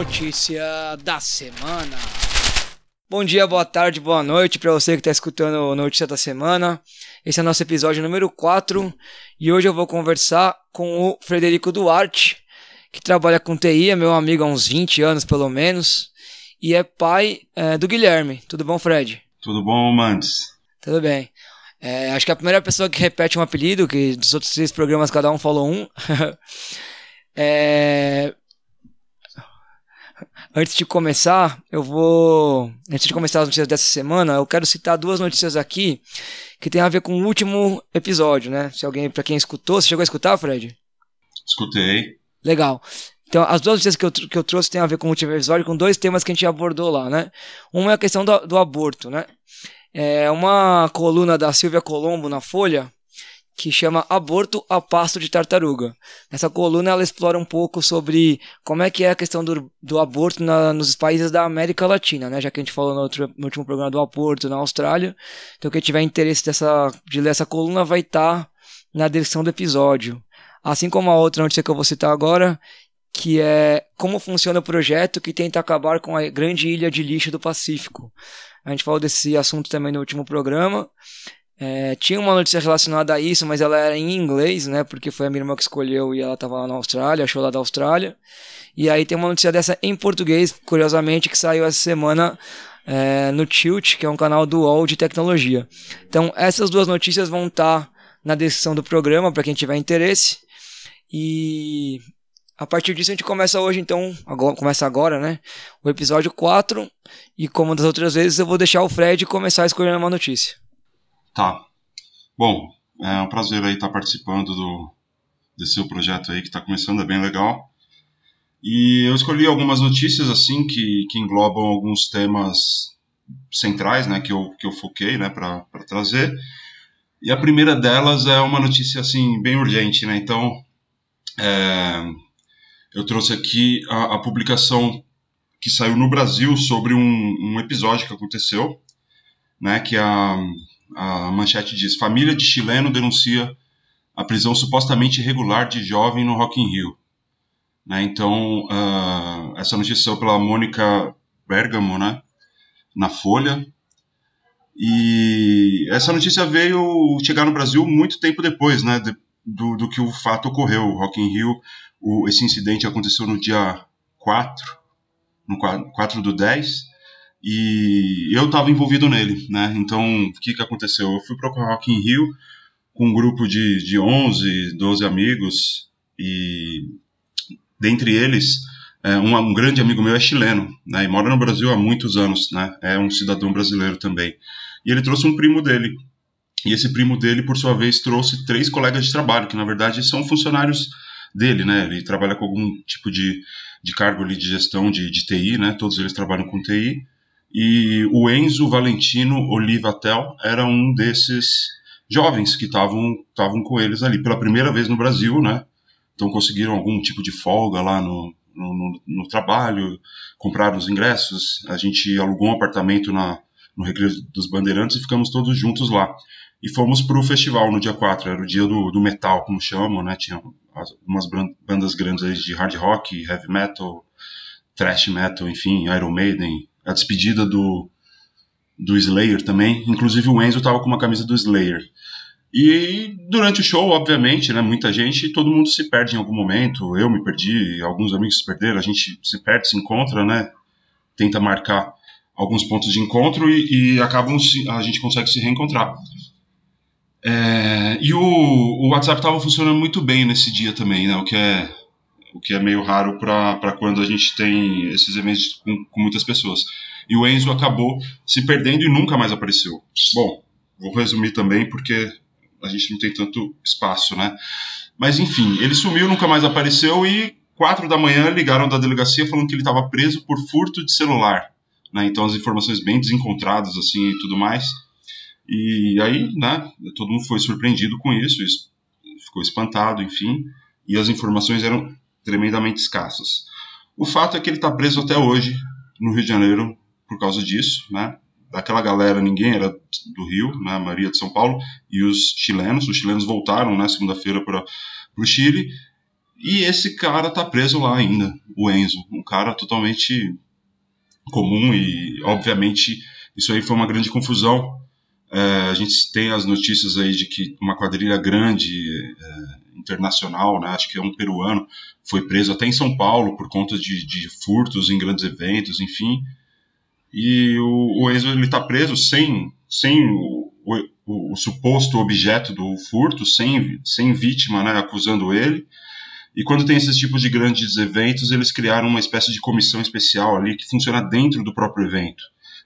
notícia da semana. Bom dia, boa tarde, boa noite para você que está escutando a notícia da semana. Esse é o nosso episódio número 4 e hoje eu vou conversar com o Frederico Duarte, que trabalha com TI, é meu amigo há uns 20 anos pelo menos, e é pai é, do Guilherme. Tudo bom, Fred? Tudo bom, Mandes? Tudo bem. É, acho que é a primeira pessoa que repete um apelido, que dos outros três programas cada um falou um. é, Antes de começar, eu vou. Antes de começar as notícias dessa semana, eu quero citar duas notícias aqui que tem a ver com o último episódio, né? Se alguém, para quem escutou, você chegou a escutar, Fred? Escutei. Legal. Então, as duas notícias que eu, que eu trouxe têm a ver com o último episódio, com dois temas que a gente abordou lá, né? Uma é a questão do, do aborto, né? É uma coluna da Silvia Colombo na Folha, que chama Aborto a Pasto de Tartaruga. Nessa coluna ela explora um pouco sobre como é que é a questão do, do aborto na, nos países da América Latina, né? Já que a gente falou no, outro, no último programa do aborto na Austrália. Então quem tiver interesse dessa, de ler essa coluna vai estar tá na descrição do episódio. Assim como a outra notícia que eu vou citar agora, que é como funciona o projeto que tenta acabar com a grande ilha de lixo do Pacífico. A gente falou desse assunto também no último programa. É, tinha uma notícia relacionada a isso, mas ela era em inglês, né? Porque foi a minha irmã que escolheu e ela estava lá na Austrália, achou lá da Austrália. E aí tem uma notícia dessa em português, curiosamente, que saiu essa semana é, no Tilt, que é um canal do UOL de tecnologia. Então, essas duas notícias vão estar tá na descrição do programa, para quem tiver interesse. E a partir disso a gente começa hoje, então, agora, começa agora, né? O episódio 4. E como das outras vezes, eu vou deixar o Fred começar escolhendo uma notícia. Tá. Bom, é um prazer aí estar participando do, desse seu projeto aí que está começando, é bem legal. E eu escolhi algumas notícias assim que, que englobam alguns temas centrais, né, que eu, que eu foquei, né, para trazer. E a primeira delas é uma notícia assim bem urgente, né? Então, é, eu trouxe aqui a, a, publicação que saiu no Brasil sobre um, um episódio que aconteceu, né, que a a manchete diz: Família de chileno denuncia a prisão supostamente irregular de jovem no Rock in Rio. Né, então, uh, essa notícia saiu pela Mônica Bergamo, né, na Folha. E essa notícia veio chegar no Brasil muito tempo depois, né, do, do, que o fato ocorreu. O Rock in Rio, o, esse incidente aconteceu no dia 4, no 4, 4 do 10, e eu estava envolvido nele, né? Então, o que, que aconteceu? Eu fui para o Rock in Rio com um grupo de, de 11, 12 amigos e dentre eles, é, um, um, grande amigo meu é chileno, né? E mora no Brasil há muitos anos, né? É um cidadão brasileiro também. E ele trouxe um primo dele. E esse primo dele, por sua vez, trouxe três colegas de trabalho, que na verdade são funcionários dele, né? Ele trabalha com algum tipo de, de cargo ali de gestão de, de TI, né? Todos eles trabalham com TI. E o Enzo Valentino Olivatel era um desses jovens que estavam com eles ali pela primeira vez no Brasil, né? Então conseguiram algum tipo de folga lá no, no, no trabalho, compraram os ingressos, a gente alugou um apartamento na, no Recreio dos Bandeirantes e ficamos todos juntos lá. E fomos para o festival no dia 4, era o dia do, do metal, como chamam, né? Tinha umas bandas grandes de hard rock, heavy metal, thrash metal, enfim, Iron Maiden, a despedida do, do Slayer também. Inclusive o Enzo estava com uma camisa do Slayer. E durante o show, obviamente, né, muita gente, todo mundo se perde em algum momento. Eu me perdi, alguns amigos se perderam, a gente se perde, se encontra, né? Tenta marcar alguns pontos de encontro e, e acabam se, a gente consegue se reencontrar. É, e o, o WhatsApp estava funcionando muito bem nesse dia também, né? O que é o que é meio raro para quando a gente tem esses eventos com, com, muitas pessoas. E o Enzo acabou se perdendo e nunca mais apareceu. Bom, vou resumir também porque a gente não tem tanto espaço, né? Mas enfim, ele sumiu, nunca mais apareceu e quatro da manhã ligaram da delegacia falando que ele estava preso por furto de celular. Né? Então as informações bem desencontradas assim e tudo mais. E aí, né, todo mundo foi surpreendido com isso, isso ficou espantado, enfim, e as informações eram tremendamente escassas. O fato é que ele está preso até hoje no Rio de Janeiro por causa disso, né? Daquela galera, ninguém era do Rio, né? A maioria de São Paulo, e os chilenos. Os chilenos voltaram, né, segunda-feira para o Chile. E esse cara tá preso lá ainda, o Enzo. Um cara totalmente comum e, obviamente, isso aí foi uma grande confusão. É, a gente tem as notícias aí de que uma quadrilha grande, é, internacional, né, acho que é um peruano, foi preso até em São Paulo por conta de, de furtos em grandes eventos, enfim. E o, o Enzo está preso sem, sem o, o, o, suposto objeto do furto, sem, sem vítima né, acusando ele. E quando tem esses tipos de grandes eventos, eles criaram uma espécie de comissão especial ali que funciona dentro do próprio evento.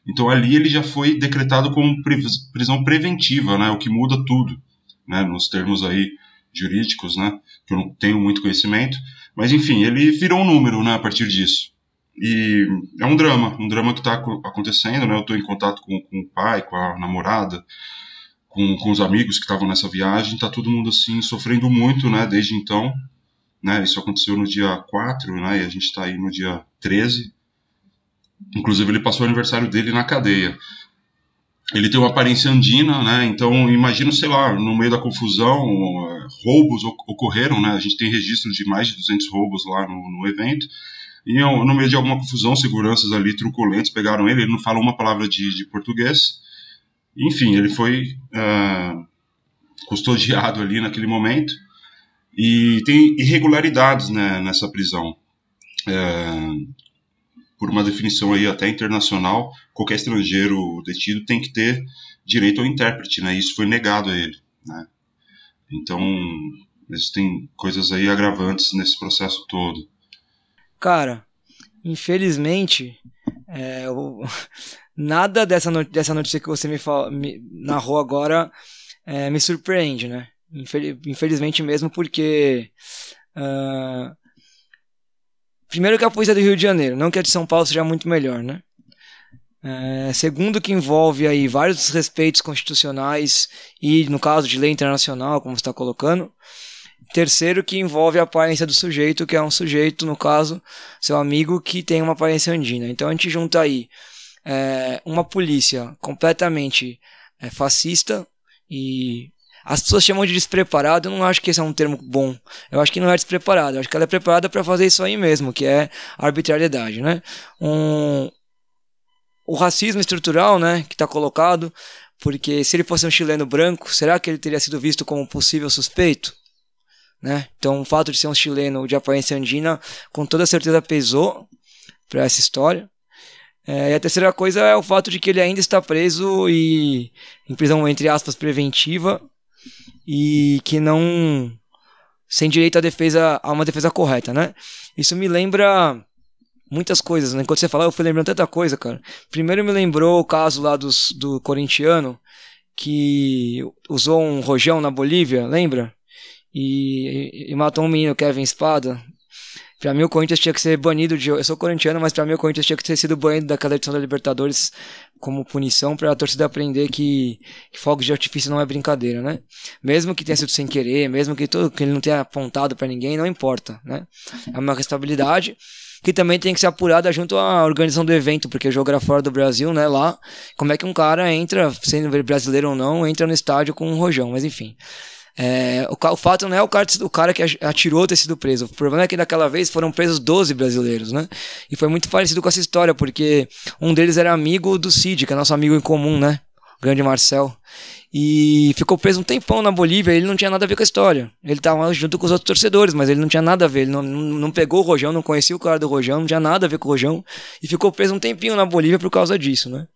Então ali ele já foi decretado como prisão preventiva, né, o que muda tudo, né, nos termos aí jurídicos, né, que eu não tenho muito conhecimento. Mas enfim, ele virou um número né, a partir disso. E é um drama, um drama que está acontecendo, né? Eu estou em contato com, com, o pai, com a namorada, com, com os amigos que estavam nessa viagem, está todo mundo assim sofrendo muito, né? Desde então, né? Isso aconteceu no dia 4, né? E a gente está aí no dia 13. Inclusive ele passou o aniversário dele na cadeia. Ele tem uma aparência andina, né? Então imagino, sei lá, no meio da confusão, roubos ocorreram, né? A gente tem registro de mais de 200 roubos lá no, no evento e no meio de alguma confusão, seguranças ali truculentos pegaram ele, ele não fala uma palavra de, de português. Enfim, ele foi uh, custodiado ali naquele momento. E tem irregularidades né, nessa prisão. Uh, por uma definição aí até internacional, qualquer estrangeiro detido tem que ter direito ao intérprete, né? Isso foi negado a ele, né? Então, existem coisas aí agravantes nesse processo todo. Cara, infelizmente, é, eu, nada dessa, not dessa notícia que você me, me narrou agora é, me surpreende, né? Infelizmente mesmo, porque. Uh, primeiro que a polícia do Rio de Janeiro, não que a de São Paulo seja muito melhor, né? É, segundo que envolve aí vários desrespeitos constitucionais e no caso de lei internacional, como está colocando. Terceiro, que envolve a aparência do sujeito, que é um sujeito, no caso, seu amigo, que tem uma aparência andina. Então a gente junta aí é, uma polícia completamente é, fascista e as pessoas chamam de despreparado, eu não acho que esse é um termo bom. Eu acho que não é despreparado, eu acho que ela é preparada para fazer isso aí mesmo, que é arbitrariedade, né? Um, o racismo estrutural, né, que está colocado, porque se ele fosse um chileno branco, será que ele teria sido visto como possível suspeito? Né? Então, o fato de ser um chileno de aparência andina, com toda certeza pesou para essa história. É, e a terceira coisa é o fato de que ele ainda está preso e em prisão entre aspas preventiva e que não sem direito à defesa a uma defesa correta, né? Isso me lembra muitas coisas, né? Enquanto você falava, eu fui lembrando tanta coisa, cara. Primeiro me lembrou o caso lá dos, do corintiano que usou um rojão na Bolívia, lembra? e, e matou um menino, Kevin Espada. Pra mim o Corinthians tinha que ser banido de. Eu sou corintiano, mas pra mim o Corinthians tinha que ter sido banido daquela edição da Libertadores como punição pra torcida aprender que, que fogos de artifício não é brincadeira, né? Mesmo que tenha sido sem querer, mesmo que, tudo, que ele não tenha apontado para ninguém, não importa, né? É uma responsabilidade que também tem que ser apurada junto à organização do evento, porque era fora do Brasil, né? Lá, como é que um cara entra, sendo brasileiro ou não, entra no estádio com um rojão, mas enfim. É, o, o, fato não é o cara, o cara que atirou ter sido preso. O problema é que daquela vez foram presos 12 brasileiros, né? E foi muito parecido com essa história, porque um deles era amigo do Cid, que é nosso amigo em comum, né? O grande Marcel. E ficou preso um tempão na Bolívia ele não tinha nada a ver com a história. Ele estava junto com os outros torcedores, mas ele não tinha nada a ver. Ele não, não pegou o Rojão, não conhecia o cara do Rojão, não tinha nada a ver com o Rojão. E ficou preso um tempinho na Bolívia por causa disso, né?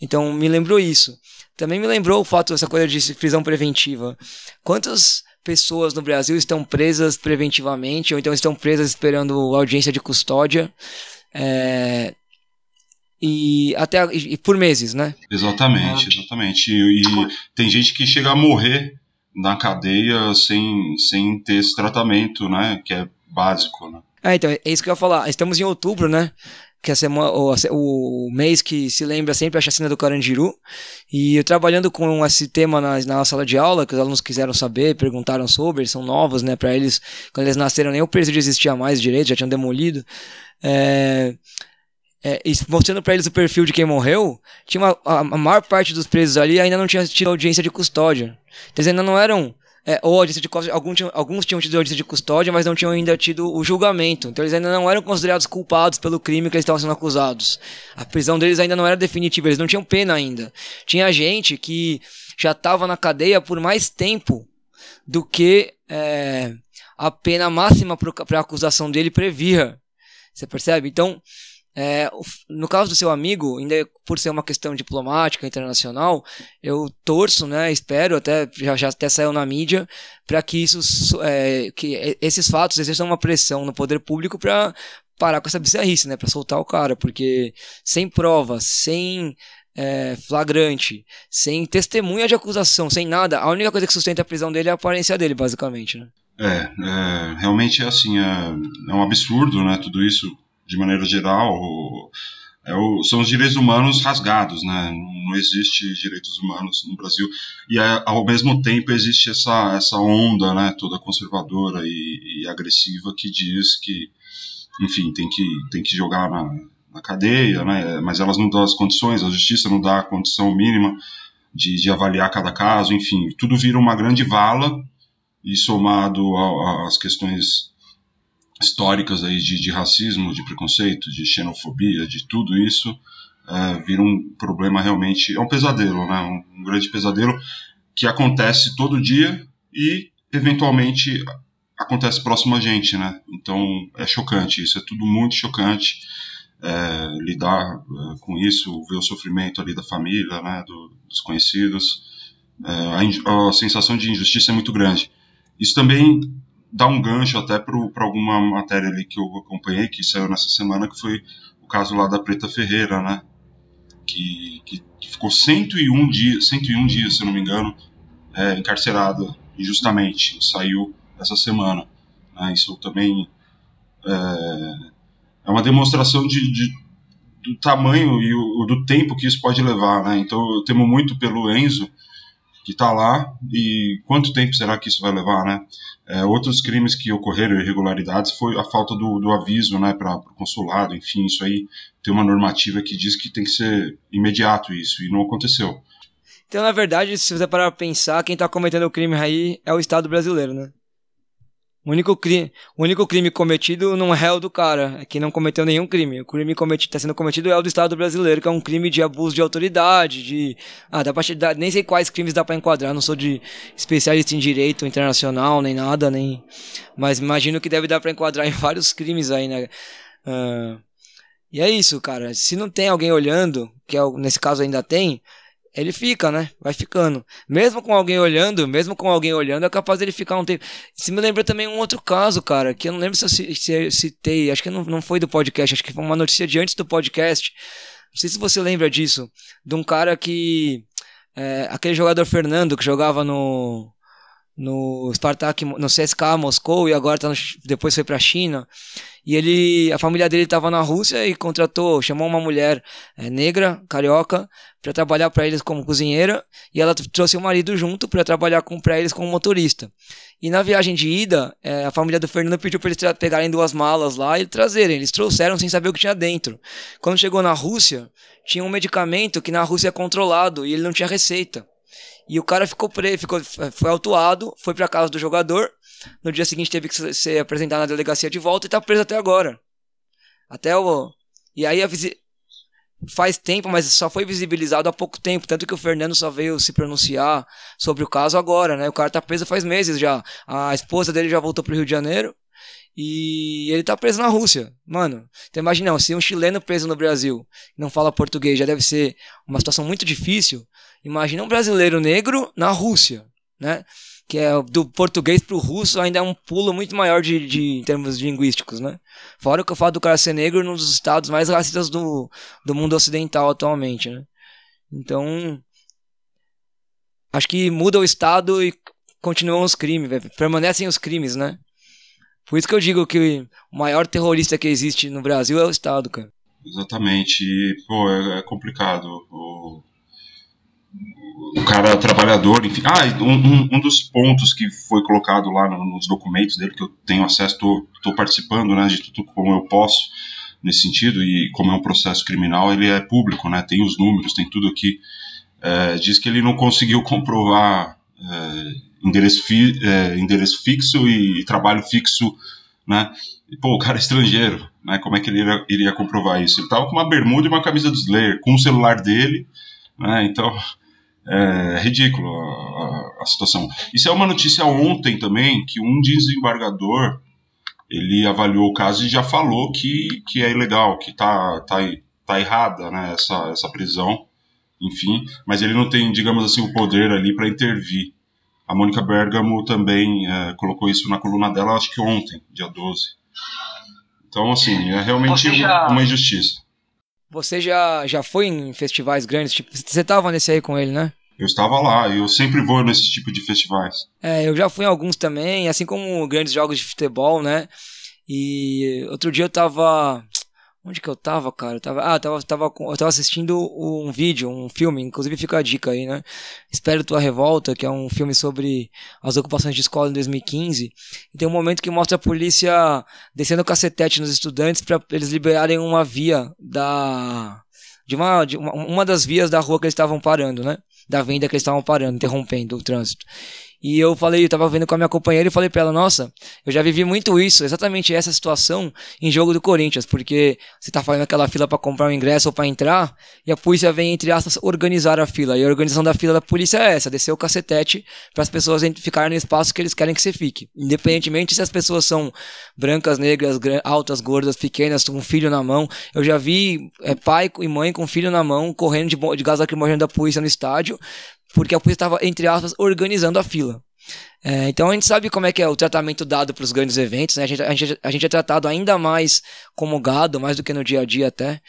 Então me lembrou isso. Também me lembrou o fato dessa coisa de prisão preventiva. Quantas pessoas no Brasil estão presas preventivamente ou então estão presas esperando audiência de custódia? É, e até e por meses, né? Exatamente, exatamente. E, e, tem gente que chega a morrer na cadeia sem, sem ter esse tratamento, né? Que é básico, né? É, então, é isso que eu ia falar. Estamos em outubro, né? Que é semana, o, o mês que se lembra sempre a chacina do Carandiru. E eu trabalhando com esse tema na, na sala de aula, que os alunos quiseram saber, perguntaram sobre, são novos, né? Para eles, quando eles nasceram, nem o presídio existia mais direito, já tinham demolido. É, é, mostrando para eles o perfil de quem morreu, tinha uma, a, a, maior parte dos presos ali ainda não tinha tido audiência de custódia. Então, eles ainda não eram É, ou audiência de custódia, alguns alguns tinham tido audiência de custódia, mas não tinham ainda tido o julgamento. Então eles ainda não eram considerados culpados pelo crime que eles estavam sendo acusados. A prisão deles ainda não era definitiva, eles não tinham pena ainda. Tinha gente que já estava na cadeia por mais tempo do que é, a pena máxima para a acusação dele previa. Você percebe? Então, é, no caso do seu amigo, ainda por ser uma questão diplomática internacional, eu torço, né, espero até já, já até saiu na mídia para que isso, é, que esses fatos exerçam uma pressão no poder público para parar com essa bizarrice, né, para soltar o cara, porque sem prova, sem é, flagrante, sem testemunha de acusação, sem nada, a única coisa que sustenta a prisão dele é a aparência dele, basicamente, né? É, é realmente é assim, é, é um absurdo, né, tudo isso de maneira geral, é o, são os direitos humanos rasgados, né? Não existe direitos humanos no Brasil e é, ao mesmo tempo existe essa essa onda, né? Toda conservadora e, e, agressiva que diz que, enfim, tem que tem que jogar na, na cadeia, né? Mas elas não dão as condições, a justiça não dá a condição mínima de, de avaliar cada caso, enfim, tudo vira uma grande vala e somado às questões históricas aí de, de, racismo, de preconceito, de xenofobia, de tudo isso, é, vira um problema realmente, é um pesadelo, né? Um, um, grande pesadelo que acontece todo dia e eventualmente acontece próximo a gente, né? Então é chocante, isso é tudo muito chocante. É, lidar é, com isso, ver o sofrimento ali da família, né, do, dos conhecidos, é, a, a sensação de injustiça é muito grande. Isso também dar um gancho até para alguma matéria ali que eu acompanhei, que saiu nessa semana, que foi o caso lá da Preta Ferreira, né? Que, que, que ficou 101 dias, 101 dias, se não me engano, é, encarcerada injustamente. Saiu essa semana. Né? Isso também é, é uma demonstração de, de, do tamanho e o, do tempo que isso pode levar. Né? Então eu temo muito pelo Enzo, que está lá e quanto tempo será que isso vai levar, né? É, outros crimes que ocorreram, irregularidades, foi a falta do, do aviso, né, para o consulado, enfim, isso aí tem uma normativa que diz que tem que ser imediato isso, e não aconteceu. Então, na verdade, se você parar para pensar, quem está cometendo o crime aí é o Estado brasileiro, né? O único, crime, o único crime cometido não é o do cara, é que não cometeu nenhum crime. O crime está sendo cometido é o do Estado brasileiro, que é um crime de abuso de autoridade, de. Ah, dá pra, nem sei quais crimes dá para enquadrar, não sou de especialista em direito internacional, nem nada, nem. Mas imagino que deve dar para enquadrar em vários crimes aí, né? Uh, e é isso, cara. Se não tem alguém olhando, que é, nesse caso ainda tem, ele fica, né? Vai ficando. Mesmo com alguém olhando, mesmo com alguém olhando, é capaz dele ficar um tempo. Isso me lembra também um outro caso, cara, que eu não lembro se se eu citei, acho que não, não foi do podcast, acho que foi uma notícia de antes do podcast. Não sei se você lembra disso, de um cara que. É, aquele jogador Fernando que jogava no no Spartak, no CSKA Moscou e agora tá no, depois foi para a China. E ele, a família dele estava na Rússia e contratou, chamou uma mulher é, negra, carioca, para trabalhar para eles como cozinheira, e ela trouxe o marido junto para trabalhar para eles como motorista. E na viagem de ida, é, a família do Fernando pediu para eles pegarem duas malas lá e trazerem. Eles trouxeram sem saber o que tinha dentro. Quando chegou na Rússia, tinha um medicamento que na Rússia é controlado e ele não tinha receita. E o cara ficou preso, ficou, foi autuado, foi para casa do jogador. No dia seguinte teve que ser apresentado na delegacia de volta e tá preso até agora. Até o. E aí visi... faz tempo, mas só foi visibilizado há pouco tempo. Tanto que o Fernando só veio se pronunciar sobre o caso agora, né? O cara tá preso faz meses já. A esposa dele já voltou pro Rio de Janeiro. E ele tá preso na Rússia. Mano, então imagina, se um chileno preso no Brasil não fala português já deve ser uma situação muito difícil. Imagina um brasileiro negro na Rússia, né? Que é do português para o russo ainda é um pulo muito maior de, de, em termos linguísticos, né? Fora o que eu falo do cara ser negro num dos estados mais racistas do, do mundo ocidental atualmente, né? Então, acho que muda o estado e continuam os crimes, permanecem os crimes, né? Por isso que eu digo que o maior terrorista que existe no Brasil é o Estado, cara. Exatamente. E, pô, é, é complicado. O o cara trabalhador, enfim. Ah, um, um, dos pontos que foi colocado lá nos documentos dele, que eu tenho acesso, estou participando né, de tudo como eu posso nesse sentido, e como é um processo criminal, ele é público, né, tem os números, tem tudo aqui. É, diz que ele não conseguiu comprovar é, endereço, fi, é, endereço fixo e, e, trabalho fixo, né? E, pô, o cara é estrangeiro, né? Como é que ele iria, iria comprovar isso? Ele tava com uma bermuda e uma camisa do Slayer, com o celular dele, né? Então, é ridículo a, a, a situação. Isso é uma notícia ontem também, que um desembargador, ele avaliou o caso e já falou que, que é ilegal, que tá, tá, tá errada, né? Essa, essa prisão, enfim, mas ele não tem, digamos assim, o poder ali para intervir. A Mônica Bergamo também é, colocou isso na coluna dela, acho que ontem, dia 12. Então, assim, é realmente já, uma, injustiça. Você já, já foi em festivais grandes? Tipo, você estava nesse aí com ele, né? Eu estava lá, eu sempre vou nesse tipo de festivais. É, eu já fui em alguns também, assim como grandes jogos de futebol, né? E outro dia eu tava Onde que eu tava, cara? Eu tava, ah, eu tava, tava, eu tava assistindo um vídeo, um filme, inclusive fica a dica aí, né? Espero Tua Revolta, que é um filme sobre as ocupações de escola em 2015. E tem um momento que mostra a polícia descendo o cacetete nos estudantes para eles liberarem uma via da. De uma, de uma, uma das vias da rua que eles estavam parando, né? Da venda que eles estavam parando, interrompendo o trânsito. E eu falei, eu tava vendo com a minha companheira e falei para ela, nossa, eu já vivi muito isso, exatamente essa situação em jogo do Corinthians, porque você tá fazendo aquela fila para comprar um ingresso ou para entrar, e a polícia vem, entre aspas, organizar a fila. E a organização da fila da polícia é essa, descer o cacetete para as pessoas ficarem no espaço que eles querem que você fique. Independentemente se as pessoas são brancas, negras, altas, gordas, pequenas, com um filho na mão. Eu já vi é, pai e mãe com filho na mão correndo de, de gás lacrimogêneo da polícia no estádio, porque a polícia estava, entre aspas, organizando a fila. É, então a gente sabe como é que é o tratamento dado para os grandes eventos, né? a, gente, a, gente, a gente é tratado ainda mais como gado, mais do que no dia a dia até.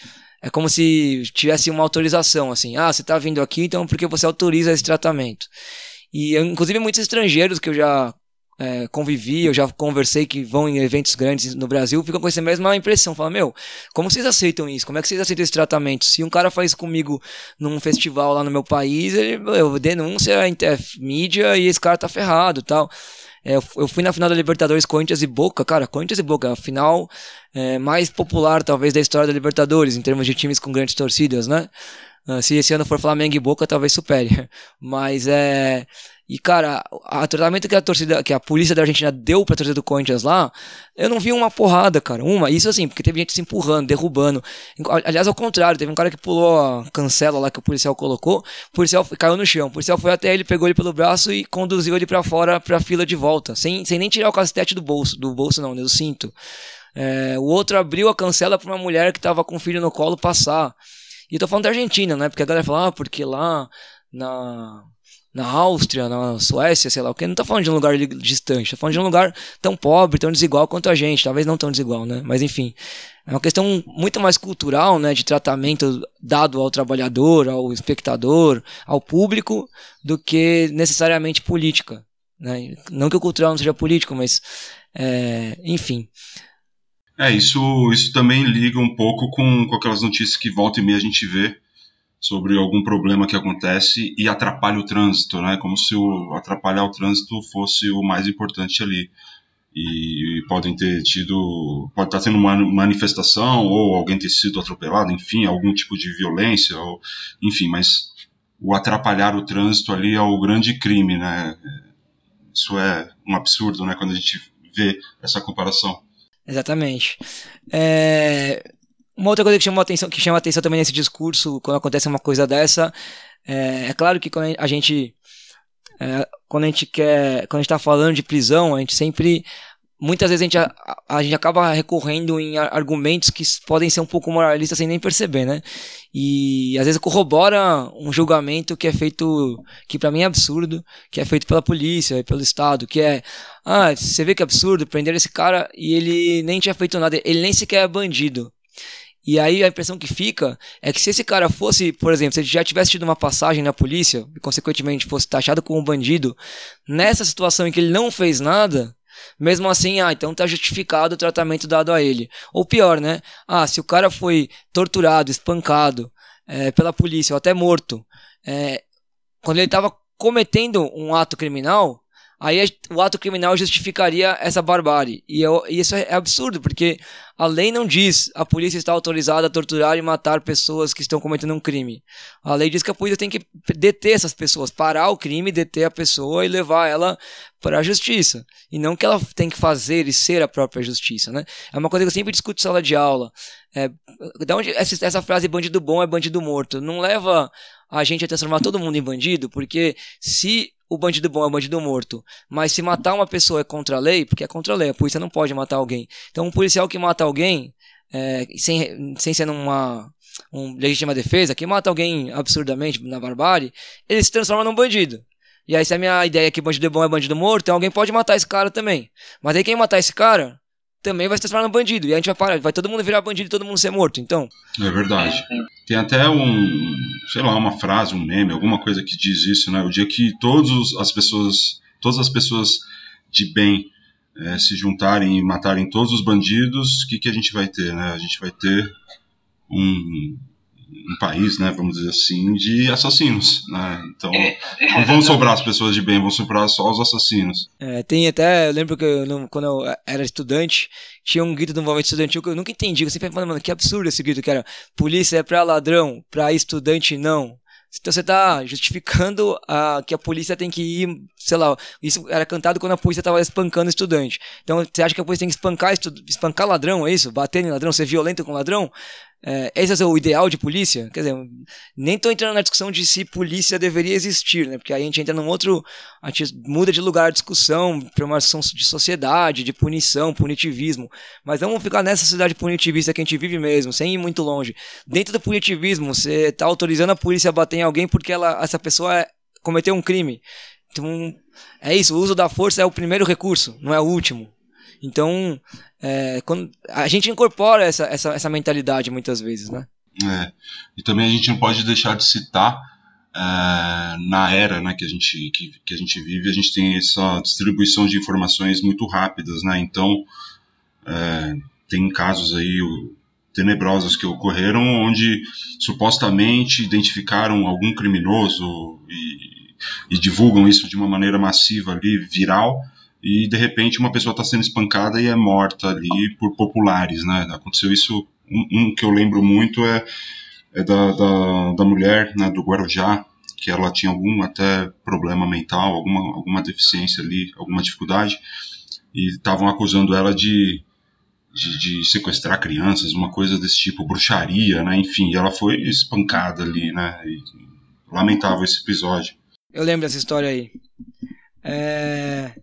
É como se tivesse uma autorização, assim, ah, você está vindo aqui, então porque você autoriza esse tratamento. E inclusive muitos estrangeiros que eu já é, convivi, eu já conversei que vão em eventos grandes no Brasil, ficam com essa mesma impressão. Fala, meu, como vocês aceitam isso? Como é que vocês aceitam esse tratamento? Se um cara faz comigo num festival lá no meu país, ele, eu denúncia a mídia e esse cara tá ferrado tal. É, eu fui na final da Libertadores Corinthians e Boca, cara, Corinthians e Boca, a final é, mais popular talvez da história da Libertadores, em termos de times com grandes torcidas, né? Uh, se esse ano for Flamengo e Boca, talvez supere. Mas é. E, cara, o tratamento que a torcida, que a polícia da Argentina deu pra torcida do Corinthians lá, eu não vi uma porrada, cara. Uma, isso assim, porque teve gente se empurrando, derrubando. Aliás, ao contrário, teve um cara que pulou a cancela lá que o policial colocou, o policial caiu no chão. O policial foi até ele, pegou ele pelo braço e conduziu ele para fora, pra fila de volta, sem, sem nem tirar o castete do bolso, do bolso não, né, do cinto. É, o outro abriu a cancela pra uma mulher que tava com o filho no colo passar. E eu tô falando da Argentina, né? Porque a galera fala, ah, porque lá na na Áustria, na Suécia, sei lá o que. Não tá falando de um lugar distante, tá falando de um lugar tão pobre, tão desigual quanto a gente. Talvez não tão desigual, né? Mas enfim. É uma questão muito mais cultural, né? De tratamento dado ao trabalhador, ao espectador, ao público, do que necessariamente política. Né? Não que o cultural não seja político, mas. É, enfim. É, isso, isso também liga um pouco com, com aquelas notícias que volta e meia a gente vê sobre algum problema que acontece e atrapalha o trânsito, né? Como se o atrapalhar o trânsito fosse o mais importante ali. E podem ter tido, pode estar tendo uma manifestação ou alguém ter sido atropelado, enfim, algum tipo de violência, ou, enfim, mas o atrapalhar o trânsito ali é o grande crime, né? Isso é um absurdo, né? Quando a gente vê essa comparação. Exatamente. É, uma outra coisa que chama atenção, que chama atenção também nesse discurso, quando acontece uma coisa dessa, é, é claro que quando a gente é, quando a gente quer, quando está falando de prisão, a gente sempre muitas vezes a gente, a, a, gente acaba recorrendo em argumentos que podem ser um pouco moralistas sem nem perceber, né? E às vezes corrobora um julgamento que é feito, que para mim é absurdo, que é feito pela polícia e pelo Estado, que é, ah, você vê que é absurdo prender esse cara e ele nem tinha feito nada, ele nem sequer é bandido. E aí a impressão que fica é que se esse cara fosse, por exemplo, se ele já tivesse tido uma passagem na polícia e consequentemente fosse taxado como um bandido, nessa situação em que ele não fez nada, mesmo assim, ah, então tá justificado o tratamento dado a ele. Ou pior, né? Ah, se o cara foi torturado, espancado é, pela polícia ou até morto, é, quando ele estava cometendo um ato criminal, aí o ato criminal justificaria essa barbárie. E, eu, e, isso é absurdo, porque a lei não diz a polícia está autorizada a torturar e matar pessoas que estão cometendo um crime. A lei diz que a polícia tem que deter essas pessoas, parar o crime, deter a pessoa e levar ela para a justiça. E não que ela tem que fazer e ser a própria justiça. Né? É uma coisa que eu sempre discuto em sala de aula. É, da onde essa, essa frase bandido bom é bandido morto? Não leva a gente a transformar todo mundo em bandido, porque se o bandido bom é o bandido morto. Mas se matar uma pessoa é contra a lei, porque é contra a lei, a polícia não pode matar alguém. Então, um policial que mata alguém, é, sem, sem ser numa um legítima defesa, que mata alguém absurdamente na barbárie, ele se transforma num bandido. E aí, se a minha ideia é que bandido bom é bandido morto, então alguém pode matar esse cara também. Mas aí, quem matar esse cara também vai se transformar num bandido. E a gente vai parar, vai todo mundo virar bandido e todo mundo ser morto, então. É verdade. Tem até um, sei lá, uma frase, um meme, alguma coisa que diz isso, né? O dia que todas as pessoas, todas as pessoas de bem é, se juntarem e matarem todos os bandidos, o que, que a gente vai ter, né? A gente vai ter um, um país, né, vamos dizer assim, de assassinos, né? Então, é, é, não vão sobrar as pessoas de bem, vão sobrar só os assassinos. É, tem até, eu lembro que eu, quando eu era estudante, tinha um grito do movimento estudantil que eu nunca entendi, eu sempre falei, mano, que absurdo esse grito, que era polícia é pra ladrão, pra estudante não. Então você está justificando a, que a polícia tem que ir, sei lá, isso era cantado quando a polícia estava espancando estudante. Então você acha que a polícia tem que espancar, espancar ladrão, é isso? Bater em ladrão, ser violento com ladrão? É, esse é o ideal de polícia? Quer dizer, nem estou entrando na discussão de se polícia deveria existir, né? Porque aí a gente entra num outro. A gente muda de lugar a discussão para uma discussão de sociedade, de punição, punitivismo. Mas vamos ficar nessa sociedade punitivista que a gente vive mesmo, sem ir muito longe. Dentro do punitivismo, você está autorizando a polícia a bater em alguém porque ela, essa pessoa é, cometeu um crime. Então, é isso, o uso da força é o primeiro recurso, não é o último. Então, é, quando, a gente incorpora essa, essa, essa mentalidade muitas vezes, né? É, e também a gente não pode deixar de citar é, na era né, que, a gente, que, que a gente vive, a gente tem essa distribuição de informações muito rápidas, né? Então, é, tem casos aí tenebrosos que ocorreram onde supostamente identificaram algum criminoso e, e divulgam isso de uma maneira massiva ali, viral, e de repente uma pessoa está sendo espancada e é morta ali por populares, né? Aconteceu isso, um, um que eu lembro muito é, é da, da, da, mulher né, do Guarujá, que ela tinha algum até problema mental, alguma, alguma deficiência ali, alguma dificuldade, e estavam acusando ela de, de, de, sequestrar crianças, uma coisa desse tipo, bruxaria, né? Enfim, ela foi espancada ali, né? E, lamentável esse episódio. Eu lembro dessa história aí. É...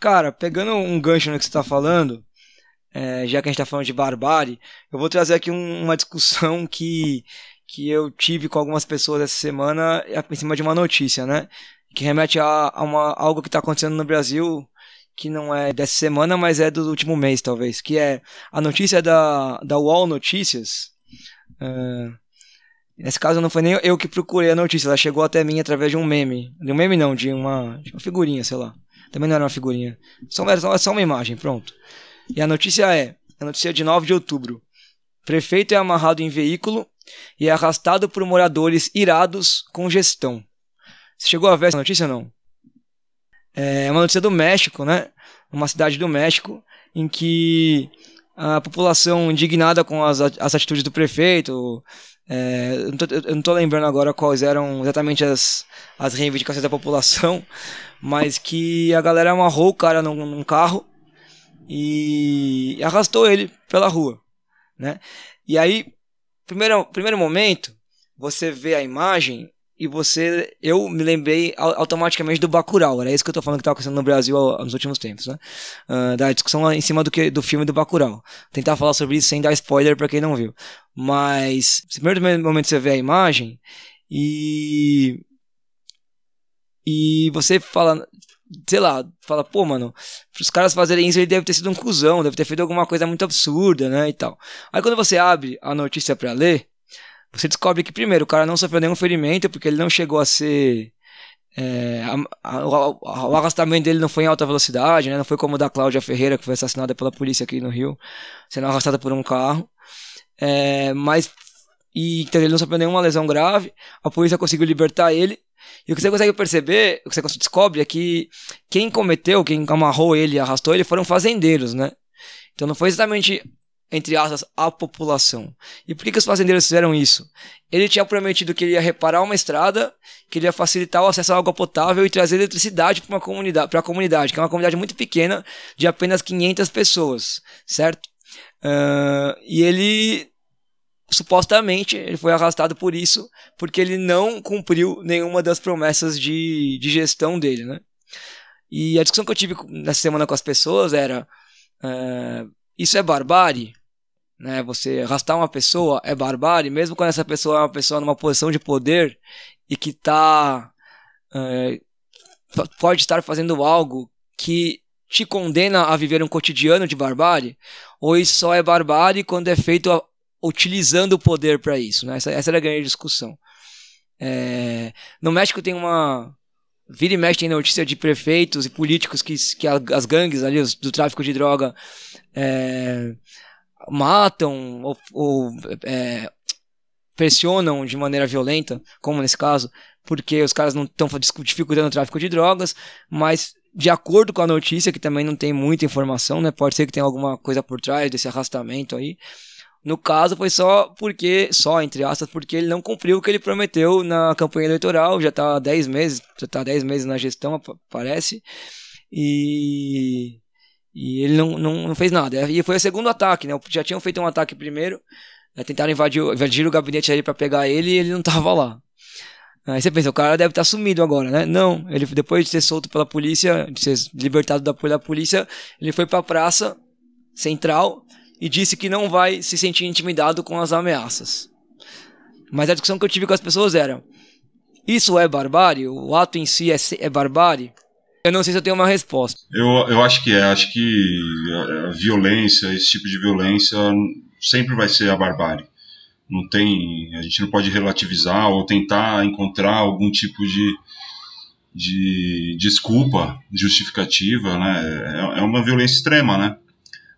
Cara, pegando um gancho no que você está falando, é, já que a gente está falando de barbárie, eu vou trazer aqui um, uma discussão que, que eu tive com algumas pessoas essa semana em cima de uma notícia, né? Que remete a, a uma, algo que está acontecendo no Brasil que não é dessa semana, mas é do último mês, talvez. Que é a notícia da, da UOL Notícias. Uh, nesse caso não foi nem eu que procurei a notícia, ela chegou até mim através de um meme. De um meme não, de uma, de uma figurinha, sei lá. Também não era uma figurinha. Só, só uma imagem, pronto. E a notícia é: a notícia é de 9 de outubro. Prefeito é amarrado em veículo e é arrastado por moradores irados com gestão. Você chegou a ver essa notícia não? É uma notícia do México, né? Uma cidade do México em que a população indignada com as, as atitudes do prefeito. É, eu, não tô lembrando agora quais eram exatamente as, as reivindicações da população, mas que a galera amarrou o cara num, num carro e arrastou ele pela rua, né? E aí, primeiro, primeiro momento, você vê a imagem e você, eu me lembrei automaticamente do Bacurau, era isso que eu tô falando que estava acontecendo no Brasil nos últimos tempos, né? Uh, da discussão em cima do que do filme do Bacurau. Tentar falar sobre isso sem dar spoiler para quem não viu. Mas, primeiro momento você vê a imagem e e você fala, sei lá, fala, pô, mano, os caras fazerem isso, ele deve ter sido um cuzão, deve ter feito alguma coisa muito absurda, né, e tal. Aí quando você abre a notícia para ler, você descobre que, primeiro, o cara não sofreu nenhum ferimento, porque ele não chegou a ser. É, a, a, o, arrastamento dele não foi em alta velocidade, né? Não foi como o da Cláudia Ferreira, que foi assassinada pela polícia aqui no Rio, sendo arrastada por um carro. É, mas. E, então ele não sofreu nenhuma lesão grave. A polícia conseguiu libertar ele. E o que você consegue perceber, o que você descobre é que quem cometeu, quem amarrou ele, arrastou ele, foram fazendeiros, né? Então não foi exatamente entre aspas, a população. E por que, que os fazendeiros fizeram isso? Ele tinha prometido que ele ia reparar uma estrada, que ele ia facilitar o acesso à água potável e trazer eletricidade para comunidade, a comunidade, que é uma comunidade muito pequena, de apenas 500 pessoas, certo? Uh, e ele supostamente ele foi arrastado por isso, porque ele não cumpriu nenhuma das promessas de, de gestão dele, né? E a discussão que eu tive nessa semana com as pessoas era: uh, isso é barbárie? Né? Você arrastar uma pessoa é barbárie, mesmo quando essa pessoa é uma pessoa numa posição de poder e que tá, uh, pode estar fazendo algo que te condena a viver um cotidiano de barbárie? Ou isso só é barbárie quando é feito a, utilizando o poder para isso? Né? Essa, essa era a grande discussão. É, no México tem uma. Vira e mexe tem notícia de prefeitos e políticos que, que as gangues ali os, do tráfico de droga é, matam ou, ou é, pressionam de maneira violenta, como nesse caso, porque os caras não estão dificultando o tráfico de drogas, mas de acordo com a notícia, que também não tem muita informação, né? Pode ser que tenha alguma coisa por trás desse arrastamento aí. No caso, foi só porque, só entre aspas, porque ele não cumpriu o que ele prometeu na campanha eleitoral, já está há 10 meses, já está 10 meses na gestão, parece. E, e ele não, não, não fez nada. E foi o segundo ataque, né? Já tinham feito um ataque primeiro, né? tentaram invadir, invadir o gabinete ali para pegar ele e ele não estava lá. Aí você pensa, o cara deve estar tá sumido agora, né? Não, ele depois de ser solto pela polícia, de ser libertado da, da polícia, ele foi para a praça central e disse que não vai se sentir intimidado com as ameaças. Mas a discussão que eu tive com as pessoas era: isso é barbárie? O ato em si é, é barbárie? Eu não sei se eu tenho uma resposta. Eu, eu acho que é. Acho que a violência, esse tipo de violência, sempre vai ser a barbárie não tem, a gente não pode relativizar ou tentar encontrar algum tipo de, de desculpa justificativa, né? É, é uma violência extrema, né?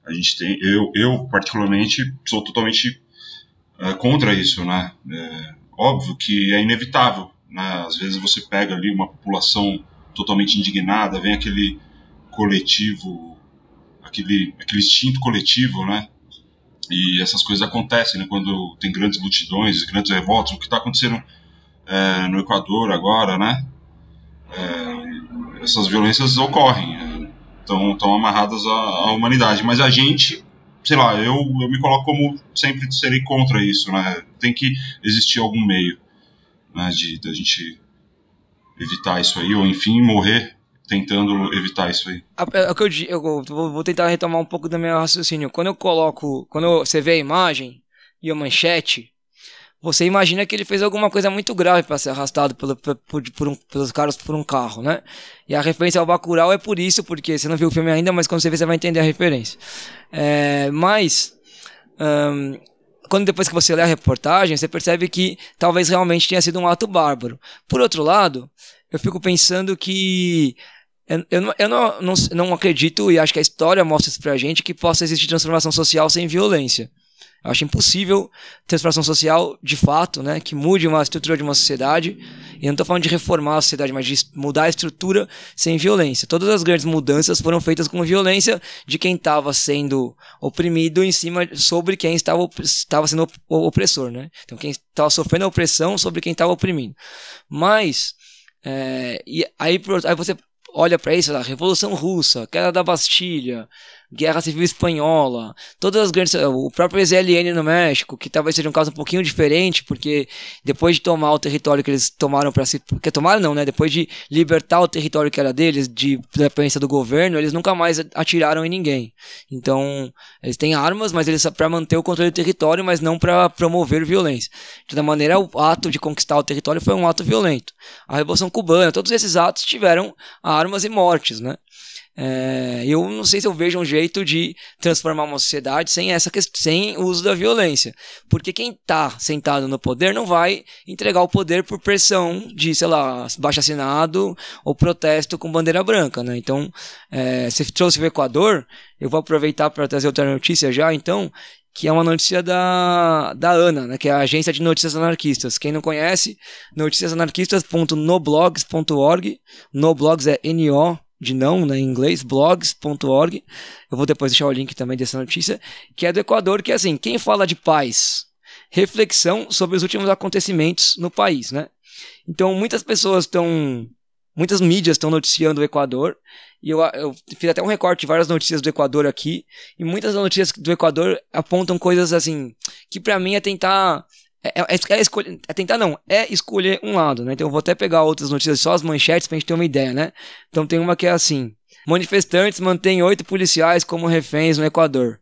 A gente tem, eu, eu particularmente sou totalmente é, contra isso, né? É, óbvio que é inevitável, né? Às vezes você pega ali uma população totalmente indignada, vem aquele coletivo, aquele, aquele instinto coletivo, né? E essas coisas acontecem né, quando tem grandes multidões, grandes revoltas. O que está acontecendo é, no Equador agora, né? É, essas violências ocorrem, estão é, amarradas à, à, humanidade. Mas a gente, sei lá, eu, eu me coloco como sempre serei contra isso, né? Tem que existir algum meio né, de, de a gente evitar isso aí, ou enfim, morrer tentando evitar isso aí. É o que eu, eu vou tentar retomar um pouco do meu raciocínio. Quando eu coloco, quando você vê a imagem e a manchete, você imagina que ele fez alguma coisa muito grave para ser arrastado pelo, por, por um, pelos caras por um carro, né? E a referência ao Bacurau é por isso, porque você não viu o filme ainda, mas quando você ver você vai entender a referência. É, mas quando depois que você lê a reportagem, você percebe que talvez realmente tenha sido um ato bárbaro. Por outro lado, eu fico pensando que eu, eu, não, eu não, não, não acredito, e acho que a história mostra isso pra gente, que possa existir transformação social sem violência. Eu acho impossível transformação social de fato, né, que mude uma estrutura de uma sociedade. E eu não estou falando de reformar a sociedade, mas de mudar a estrutura sem violência. Todas as grandes mudanças foram feitas com violência de quem estava sendo oprimido em cima sobre quem estava, estava sendo opressor, né? Então quem estava sofrendo a opressão sobre quem estava oprimindo. Mas é, e aí, aí você olha para isso, a Revolução Russa, queda da Bastilha, Guerra Civil Espanhola, todas as grandes. O próprio EZLN no México, que talvez seja um caso um pouquinho diferente, porque depois de tomar o território que eles tomaram para si. Porque tomaram não, né? Depois de libertar o território que era deles, de dependência do governo, eles nunca mais atiraram em ninguém. Então, eles têm armas, mas eles para manter o controle do território, mas não para promover violência. De toda maneira, o ato de conquistar o território foi um ato violento. A Revolução Cubana, todos esses atos tiveram armas e mortes, né? É, eu não sei se eu vejo um jeito de transformar uma sociedade sem essa sem o uso da violência. Porque quem está sentado no poder não vai entregar o poder por pressão de, sei lá, baixo assinado ou protesto com bandeira branca. Né? Então, é, você trouxe o Equador, eu vou aproveitar para trazer outra notícia já, então, que é uma notícia da, da ANA, né, que é a Agência de Notícias Anarquistas. Quem não conhece, noticiasanarquistas.noblogs.org. Noblogs é N-O de não, né, em inglês, blogs.org. Eu vou depois deixar o link também dessa notícia, que é do Equador, que é assim, quem fala de paz? Reflexão sobre os últimos acontecimentos no país, né? Então, muitas pessoas estão muitas mídias estão noticiando o Equador, e eu, eu, fiz até um recorte de várias notícias do Equador aqui, e muitas notícias do Equador apontam coisas assim, que para mim é tentar. É, é, é, escolher, é tentar não, é escolher um lado, né? Então eu vou até pegar outras notícias, só as manchetes pra gente ter uma ideia, né? Então tem uma que é assim: manifestantes mantêm oito policiais como reféns no Equador.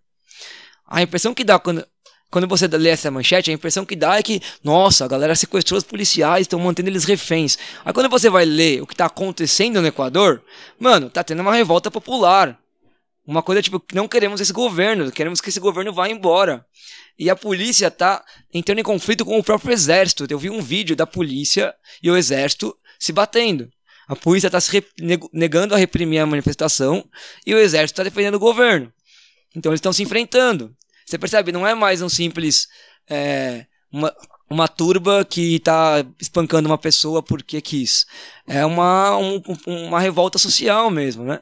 A impressão que dá quando, quando você lê essa manchete, a impressão que dá é que, nossa, a galera sequestrou os policiais, estão mantendo eles reféns. Aí quando você vai ler o que está acontecendo no Equador, mano, tá tendo uma revolta popular. Uma coisa tipo, não queremos esse governo, queremos que esse governo vá embora. E a polícia tá entrando em conflito com o próprio exército. Eu vi um vídeo da polícia e o exército se batendo. A polícia está se negando a reprimir a manifestação e o exército está defendendo o governo. Então eles estão se enfrentando. Você percebe? Não é mais um simples. É, uma, uma turba que está espancando uma pessoa porque quis. É uma, um, uma revolta social mesmo, né?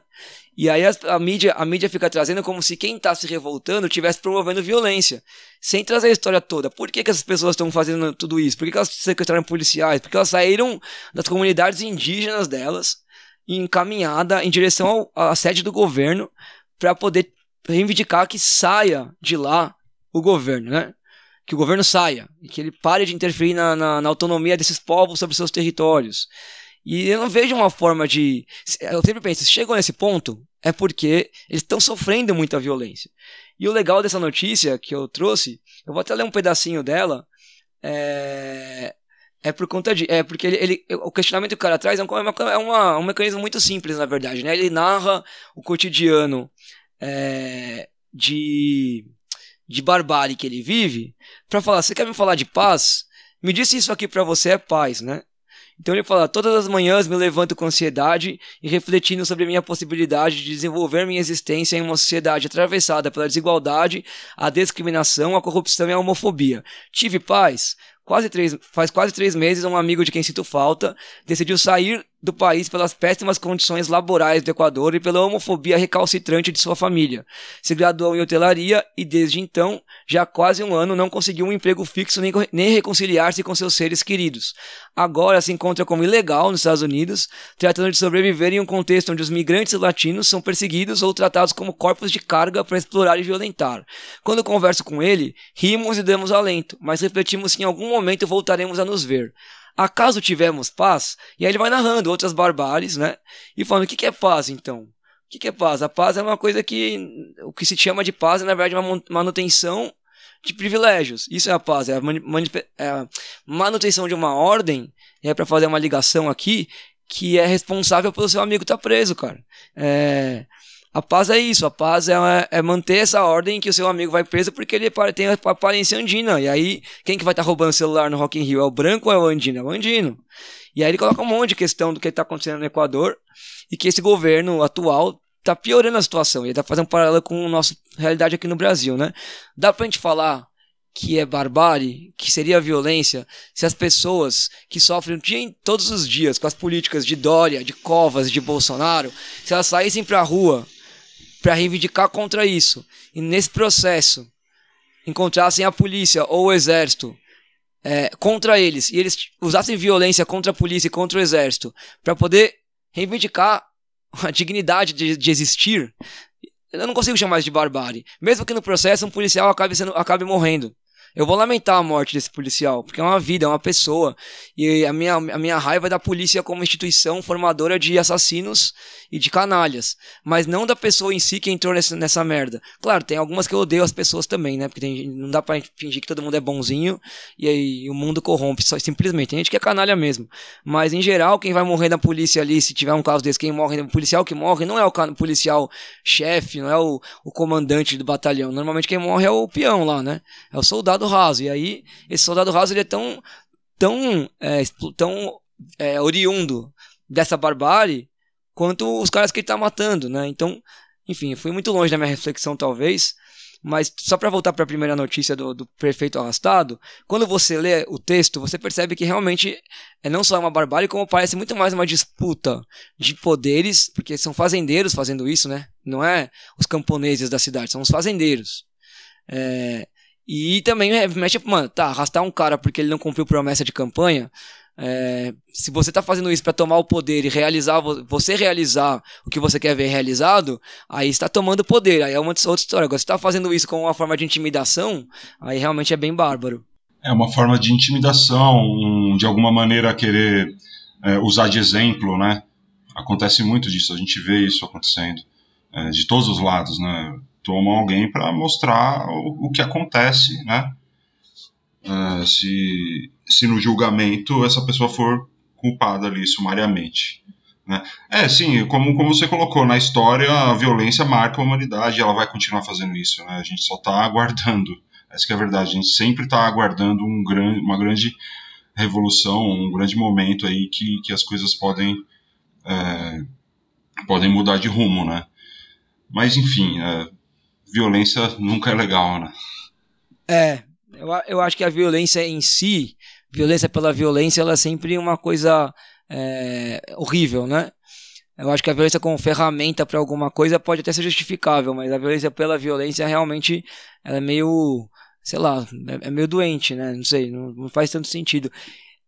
E aí a, a, mídia, a mídia fica trazendo como se quem está se revoltando estivesse promovendo violência, sem trazer a história toda. Por que, que essas pessoas estão fazendo tudo isso? Por que, que elas sequestraram policiais? Porque elas saíram das comunidades indígenas delas encaminhada em direção ao, à sede do governo para poder reivindicar que saia de lá o governo, né? Que o governo saia e que ele pare de interferir na, na, na autonomia desses povos sobre seus territórios. E eu não vejo uma forma de. Eu sempre penso, se chegam nesse ponto, é porque eles estão sofrendo muita violência. E o legal dessa notícia que eu trouxe, eu vou até ler um pedacinho dela, é, é por conta de. É porque ele, ele, o questionamento que o cara traz é, um, é uma, um mecanismo muito simples, na verdade. Né? Ele narra o cotidiano é, de, de barbárie que ele vive, para falar: você quer me falar de paz? Me disse isso aqui para você é paz, né? Então ele fala: todas as manhãs me levanto com ansiedade e refletindo sobre minha possibilidade de desenvolver minha existência em uma sociedade atravessada pela desigualdade, a discriminação, a corrupção e a homofobia. Tive paz? Quase três, faz quase três meses, um amigo de quem sinto falta decidiu sair do país pelas péssimas condições laborais do Equador e pela homofobia recalcitrante de sua família. Se graduou em hotelaria e, desde então, já há quase um ano não conseguiu um emprego fixo nem, nem reconciliar-se com seus seres queridos. Agora se encontra como ilegal nos Estados Unidos, tratando de sobreviver em um contexto onde os migrantes latinos são perseguidos ou tratados como corpos de carga para explorar e violentar. Quando converso com ele, rimos e damos alento, mas refletimos que em algum momento voltaremos a nos ver. Acaso tivemos paz? E aí ele vai narrando outras barbáries, né? E falando, o que, que é paz então? O que, que é paz? A paz é uma coisa que o que se chama de paz é, na verdade, uma manutenção de privilégios. Isso é a paz, é a, é a manutenção de uma ordem, e é para fazer uma ligação aqui, que é responsável pelo seu amigo estar tá preso, cara. É, a paz é isso, a paz é, é, manter essa ordem que o seu amigo vai preso porque ele tem a aparência andina. E aí, quem que vai estar tá roubando o celular no Rock in Rio? É o branco ou é o andino? É o andino. E aí ele coloca um monte de questão do que está acontecendo no Equador e que esse governo atual está piorando a situação. E ele está fazendo um paralelo com a nossa realidade aqui no Brasil, né? Dá pra gente falar que é barbárie, que seria violência, se as pessoas que sofrem todos os dias com as políticas de Dória, de Covas, de Bolsonaro, se elas saíssem para a rua para reivindicar contra isso. E nesse processo encontrassem a polícia ou o exército é, contra eles e eles usassem violência contra a polícia e contra o exército para poder reivindicar a dignidade de, de, existir, eu não consigo chamar isso de barbárie. Mesmo que no processo um policial acabe, sendo, acabe morrendo. Eu vou lamentar a morte desse policial, porque é uma vida, é uma pessoa. E a minha, a minha raiva é da polícia como instituição formadora de assassinos e de canalhas. Mas não da pessoa em si que entrou nessa, nessa merda. Claro, tem algumas que eu odeio as pessoas também, né? Porque tem, não dá pra fingir que todo mundo é bonzinho e aí o mundo corrompe, só, simplesmente. Tem gente que é canalha mesmo. Mas em geral, quem vai morrer na polícia ali, se tiver um caso desse, quem morre, o policial que morre não é o policial chefe, não é o, o comandante do batalhão. Normalmente quem morre é o peão lá, né? É o soldado soldado raso. E aí, esse soldado raso ele é tão, tão, é, tão é, oriundo dessa barbárie quanto os caras que ele está matando, né? Então, enfim, fui muito longe da minha reflexão, talvez. Mas só para voltar para a primeira notícia do, do prefeito arrastado, quando você lê o texto, você percebe que realmente é não só uma barbárie, como parece muito mais uma disputa de poderes, porque são fazendeiros fazendo isso, né? Não é os camponeses da cidade, são os fazendeiros. É, e também mexe, mano, tá, arrastar um cara porque ele não cumpriu promessa de campanha, é, se você está fazendo isso para tomar o poder e realizar você realizar o que você quer ver realizado, aí está tomando poder. Aí é uma outra história. Agora, se está fazendo isso como uma forma de intimidação, aí realmente é bem bárbaro. É uma forma de intimidação, um, de alguma maneira querer é, usar de exemplo, né? Acontece muito disso, a gente vê isso acontecendo é, de todos os lados, né? Tomam alguém para mostrar o, o que acontece, né? uh, se, se no julgamento essa pessoa for culpada ali sumariamente. Né? É, sim, como, como você colocou, na história a violência marca a humanidade e ela vai continuar fazendo isso. Né? A gente só está aguardando. Essa é a verdade. A gente sempre está aguardando um grande, uma grande revolução, um grande momento aí que, que as coisas podem, é, podem mudar de rumo, né? Mas, enfim, é, violência nunca é legal, né? É, eu, eu acho que a violência em si, violência pela violência, ela é sempre uma coisa é, horrível, né? Eu acho que a violência como ferramenta para alguma coisa pode até ser justificável, mas a violência pela violência realmente é meio, sei lá, é, é meio doente, né? Não sei, não, não, faz tanto sentido.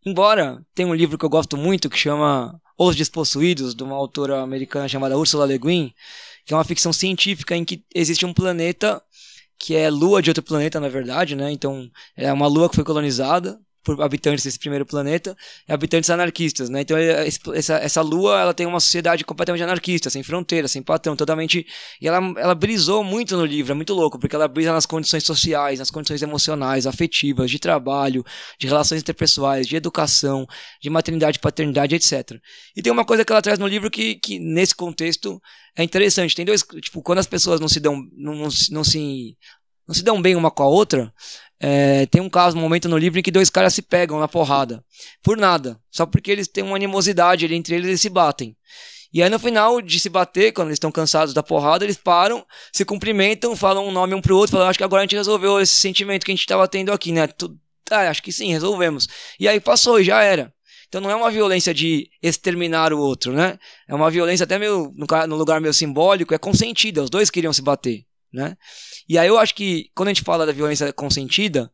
Embora tem um livro que eu gosto muito que chama Os Despossuídos, de uma autora americana chamada Ursula Le Guin, que é uma ficção científica em que existe um planeta que é lua de outro planeta, na verdade, né? Então, é uma lua que foi colonizada por habitantes desse primeiro planeta habitantes anarquistas, né? Então essa, essa lua ela tem uma sociedade completamente anarquista, sem fronteira, sem patrão, totalmente e ela, ela brisou muito no livro, é muito louco porque ela brisa nas condições sociais, nas condições emocionais, afetivas, de trabalho, de relações interpessoais, de educação, de maternidade, paternidade, etc. E tem uma coisa que ela traz no livro que, que nesse contexto é interessante. Tem dois, tipo, quando as pessoas não se dão, não, não, não se não se dão bem uma com a outra, é, tem um caso, um momento no livro em que dois caras se pegam na porrada. Por nada. Só porque eles têm uma animosidade ali entre eles e se batem. E aí no final de se bater, quando eles estão cansados da porrada, eles param, se cumprimentam, falam um nome um pro outro, falam, acho que agora a gente resolveu esse sentimento que a gente estava tendo aqui, né? Ah, acho que sim, resolvemos. E aí passou e já era. Então não é uma violência de exterminar o outro, né? É uma violência até meio, no lugar meio simbólico, é consentida, os dois queriam se bater, né? E aí eu acho que quando a gente fala da violência consentida,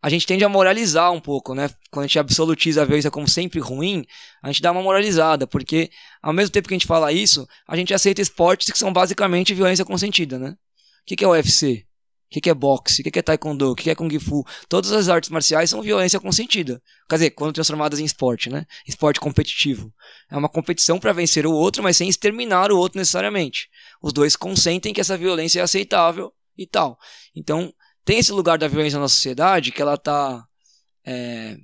a gente tende a moralizar um pouco, né? Quando a gente absolutiza a violência como sempre ruim, a gente dá uma moralizada, porque ao mesmo tempo que a gente fala isso, a gente aceita esportes que são basicamente violência consentida, né? O que, é o UFC? O que, é boxe? O que, é taekwondo? O que, é kung fu? Todas as artes marciais são violência consentida. Quer dizer, quando transformadas em esporte, né? Esporte competitivo. É uma competição para vencer o outro, mas sem exterminar o outro necessariamente. Os dois consentem que essa violência é aceitável e tal. Então, tem esse lugar da violência na sociedade que ela tá é,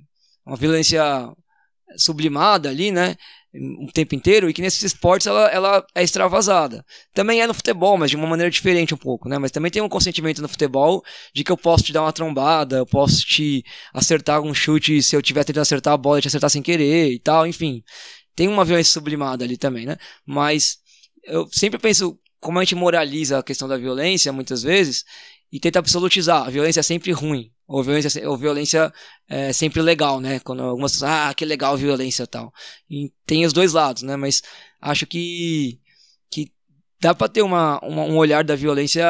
uma violência sublimada ali, né? o tempo inteiro e que nesses esportes ela, ela é extravasada. Também é no futebol, mas de uma maneira diferente um pouco, né? Mas também tem um consentimento no futebol de que eu posso te dar uma trombada, eu posso te acertar um chute se eu tiver tentando acertar a bola e te acertar sem querer e tal, enfim. Tem uma violência sublimada ali também, né? Mas eu sempre penso como a gente moraliza a questão da violência, muitas vezes, e tenta absolutizar. A violência é sempre ruim. Ou violência, ou violência é sempre legal, né? Quando algumas pessoas, ah, que legal violência tal. E tem os dois lados, né? Mas acho que, que dá para ter uma, uma, um olhar da violência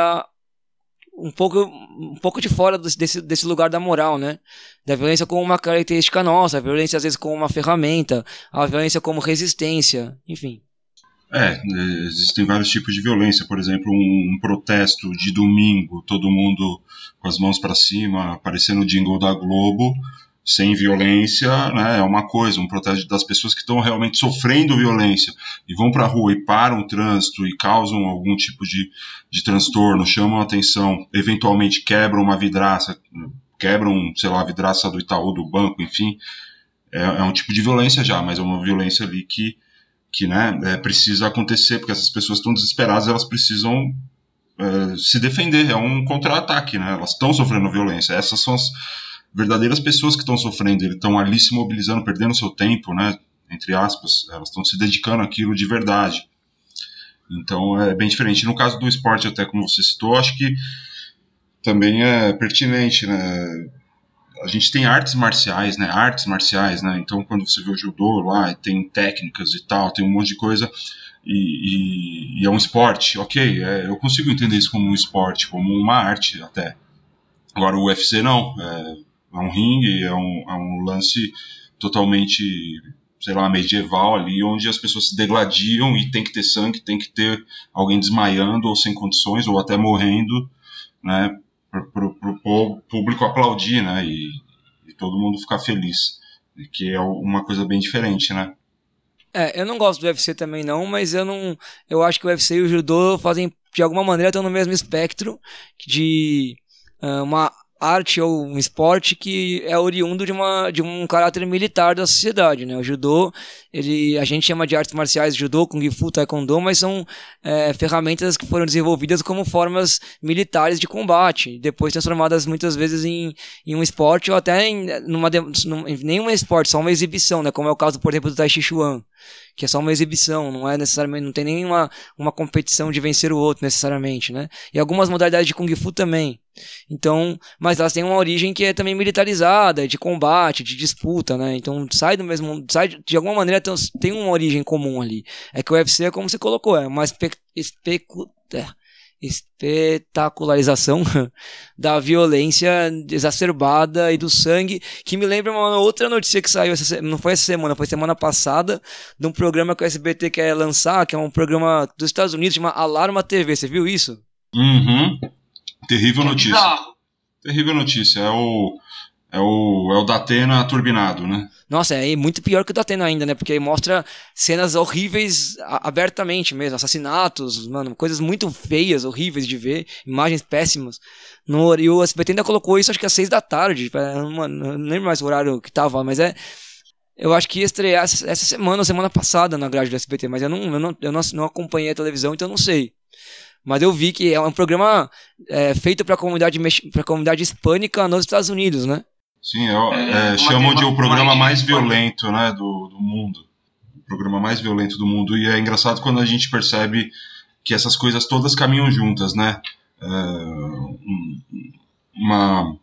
um pouco, um pouco de fora desse, desse lugar da moral, né? Da violência como uma característica nossa, a violência às vezes como uma ferramenta, a violência como resistência, enfim. É, existem vários tipos de violência. Por exemplo, um, um protesto de domingo, todo mundo com as mãos para cima, aparecendo o jingle da Globo, sem violência, né, é uma coisa. Um protesto das pessoas que estão realmente sofrendo violência e vão para a rua e param o trânsito e causam algum tipo de, de transtorno, chamam a atenção, eventualmente quebram uma vidraça, quebram, sei lá, a vidraça do Itaú, do banco, enfim. É, é um tipo de violência já, mas é uma violência ali que que né, é, precisa acontecer, porque essas pessoas estão desesperadas, elas precisam é, se defender, é um contra-ataque, né? elas estão sofrendo violência. Essas são as verdadeiras pessoas que estão sofrendo, eles estão ali se mobilizando, perdendo seu tempo, né? entre aspas, elas estão se dedicando àquilo de verdade. Então é bem diferente. No caso do esporte, até como você citou, acho que também é pertinente, né? A gente tem artes marciais, né? Artes marciais, né? Então, quando você vê o judô lá, tem técnicas e tal, tem um monte de coisa. E, e, e é um esporte, ok, é, eu consigo entender isso como um esporte, como uma arte até. Agora, o UFC não, é, é um ringue, é um, é um lance totalmente sei lá, medieval ali, onde as pessoas se degladiam e tem que ter sangue, tem que ter alguém desmaiando ou sem condições ou até morrendo, né, para o público aplaudir, né, e, e, todo mundo ficar feliz, que é uma coisa bem diferente, né. É, eu não gosto do UFC também não, mas eu não, eu acho que o UFC e o judô fazem de alguma maneira estão no mesmo espectro de uh, uma arte ou um esporte que é oriundo de, uma, de um caráter militar da sociedade, né? O judô, ele, a gente chama de artes marciais judô, kung fu, taekwondo, mas são é, ferramentas que foram desenvolvidas como formas militares de combate, depois transformadas muitas vezes em, em um esporte ou até em numa, num, em nenhum esporte, só uma exibição, né? Como é o caso, por exemplo, do Tai Chi Chuan que é só uma exibição, não é necessariamente, não tem nenhuma uma competição de vencer o outro necessariamente, né? E algumas modalidades de Kung Fu também. Então, mas elas têm uma origem que é também militarizada, de combate, de disputa, né? Então sai do mesmo, sai de alguma maneira tem uma origem comum ali. É que o UFC é como você colocou, é uma espe, especu, é, espetacularização da violência exacerbada e do sangue, que me lembra uma outra notícia que saiu, essa, não foi essa semana, foi semana passada, de um programa que o SBT quer lançar, que é um programa dos Estados Unidos, chama Alarma TV, você viu isso? Uhum. Terrível notícia. Terrível notícia. É o, é o, é o Datena turbinado, né? Nossa, é muito pior que o Datena ainda, né? Porque mostra cenas horríveis abertamente mesmo, assassinatos, mano, coisas muito feias, horríveis de ver, imagens péssimas. No, e o SBT ainda colocou isso acho que às seis da tarde, não, não lembro mais o horário que tava, mas é eu acho que ia estrear essa semana, semana passada na grade do SBT, mas eu não, eu não, eu não, não acompanhei a televisão, então eu não sei. Mas eu vi que é um programa é, feito para a comunidade, pra comunidade hispânica nos Estados Unidos, né? Sim, é, é, chamam de o programa mais violento né, do, do mundo. O programa mais violento do mundo. E é engraçado quando a gente percebe que essas coisas todas caminham juntas, né? É, uma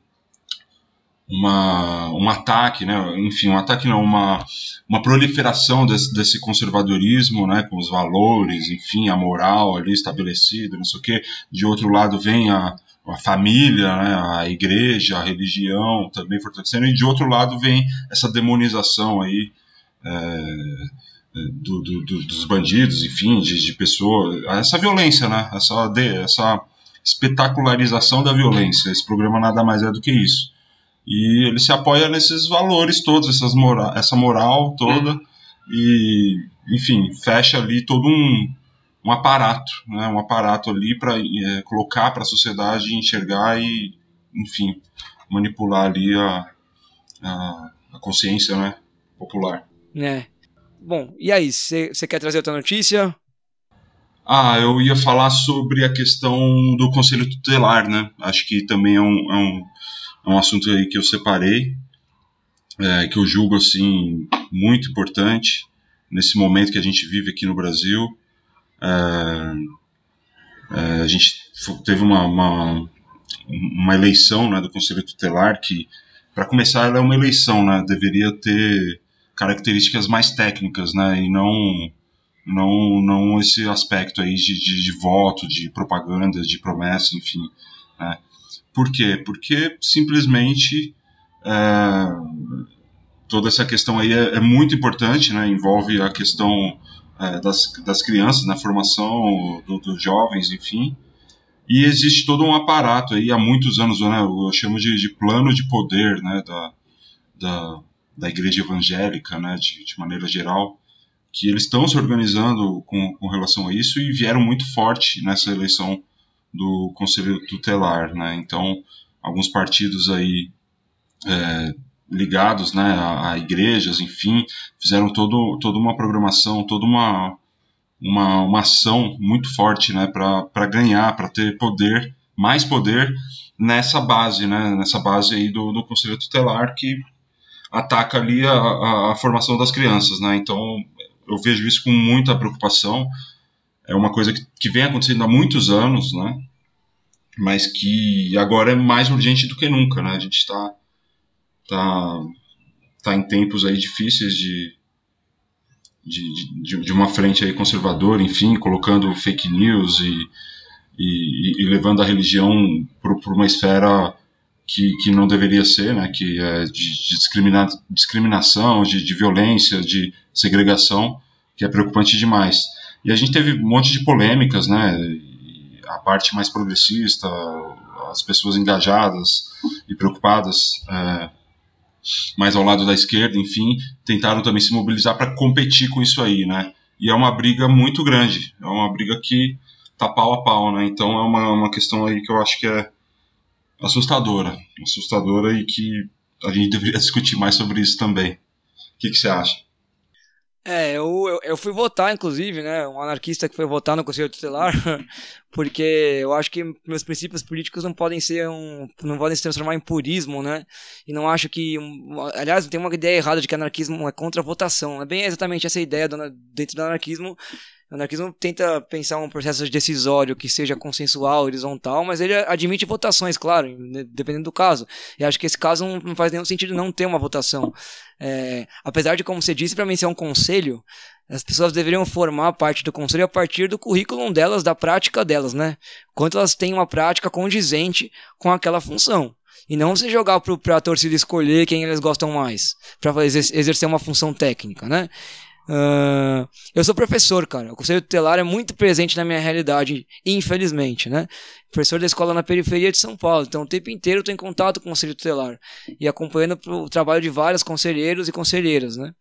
uma, um ataque, né? enfim, um ataque não, uma, uma proliferação desse, desse conservadorismo, né? com os valores, enfim, a moral ali estabelecida, não sei o quê. De outro lado vem a, a família, né? a igreja, a religião também fortalecendo, e de outro lado vem essa demonização aí é, do, do, do, dos bandidos, enfim, de, de pessoas, essa violência, né? essa, de, essa espetacularização da violência. Esse programa nada mais é do que isso. E ele se apoia nesses valores todos, essas mora essa moral toda, e, enfim, fecha ali todo um, um aparato, né, um aparato ali para é, colocar para a sociedade enxergar e, enfim, manipular ali a, a, a consciência né, popular. É. Bom, e aí, você quer trazer outra notícia? Ah, eu ia falar sobre a questão do conselho tutelar, né? Acho que também é um, é um é um assunto aí que eu separei, é, que eu julgo assim muito importante nesse momento que a gente vive aqui no Brasil. É, é, a gente teve uma, uma, uma eleição né, do Conselho Tutelar que, para começar, ela é uma eleição, né, deveria ter características mais técnicas, né, e não não não esse aspecto aí de, de, de voto, de propaganda, de promessa, enfim. Né. Por quê? Porque simplesmente é, toda essa questão aí é, é, muito importante, né? envolve a questão é, das, das crianças, na formação do, dos jovens, enfim. E existe todo um aparato aí há muitos anos, né? eu chamo de, de plano de poder né? da, da, da igreja evangélica, né? de, de maneira geral, que eles estão se organizando com, com relação a isso e vieram muito forte nessa eleição do Conselho Tutelar, né? Então, alguns partidos aí é, ligados, né, a, a, igrejas, enfim, fizeram todo, toda uma programação, toda uma, uma, uma ação muito forte, né, para ganhar, para ter poder, mais poder nessa base, né, nessa base aí do, do Conselho Tutelar que ataca ali a, a, a formação das crianças, né? Então, eu vejo isso com muita preocupação é uma coisa que, que vem acontecendo há muitos anos, né? mas que agora é mais urgente do que nunca, né? A gente está tá, tá em tempos aí difíceis de, de, de, de, uma frente aí conservadora, enfim, colocando fake news e, e, e levando a religião para uma esfera que, que não deveria ser, né, que é de, de discrimina, discriminação, de, de violência, de segregação, que é preocupante demais. E a gente teve um monte de polêmicas, né, a parte mais progressista, as pessoas engajadas e preocupadas é, mais ao lado da esquerda, enfim, tentaram também se mobilizar para competir com isso aí, né? E é uma briga muito grande, é uma briga que tá pau a pau, né? Então é uma, uma questão aí que eu acho que é assustadora, assustadora e que a gente deveria discutir mais sobre isso também. O que, que você acha? É, eu, eu, eu, fui votar, inclusive, né? Um anarquista que foi votar no Conselho Tutelar, porque eu acho que meus princípios políticos não podem ser um. não podem se transformar em purismo, né? E não acho que. Aliás, tem uma ideia errada de que anarquismo é contra a votação. É bem exatamente essa ideia do, dentro do anarquismo anarquismo tenta pensar um processo decisório que seja consensual, horizontal, mas ele admite votações, claro, dependendo do caso. E acho que esse caso não faz nenhum sentido não ter uma votação. É, apesar de, como você disse, para mim ser um conselho, as pessoas deveriam formar parte do conselho a partir do currículo delas, da prática delas, né? Quanto elas têm uma prática condizente com aquela função. E não você jogar para a torcida escolher quem eles gostam mais, para exercer uma função técnica, né? Uh, eu sou professor, cara. O conselho tutelar é muito presente na minha realidade, infelizmente, né? Professor da escola na periferia de São Paulo. Então, o tempo inteiro eu estou em contato com o conselho tutelar e acompanhando o trabalho de vários conselheiros e conselheiras, né?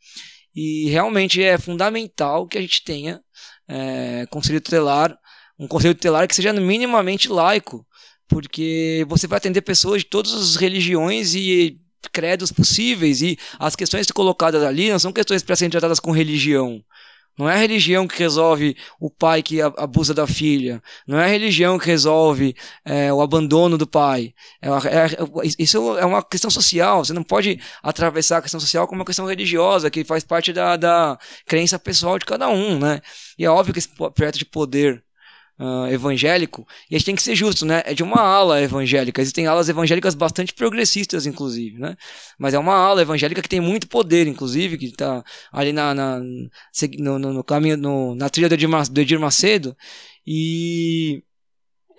E realmente é fundamental que a gente tenha é, conselho tutelar, um conselho tutelar que seja minimamente laico, porque você vai atender pessoas de todas as religiões e credos possíveis e as questões colocadas ali não são questões para serem tratadas com religião. Não é a religião que resolve o pai que abusa da filha. Não é a religião que resolve é, o abandono do pai. É, é, isso é uma questão social. Você não pode atravessar a questão social como uma questão religiosa, que faz parte da, da crença pessoal de cada um. Né? E é óbvio que esse projeto de poder uh, evangélico, e a gente tem que ser justo, né? É de uma ala evangélica. Existem alas evangélicas bastante progressistas, inclusive, né? Mas é uma ala evangélica que tem muito poder, inclusive, que está ali na, na no, no, caminho, no, na trilha do Edir, do Edir Macedo, e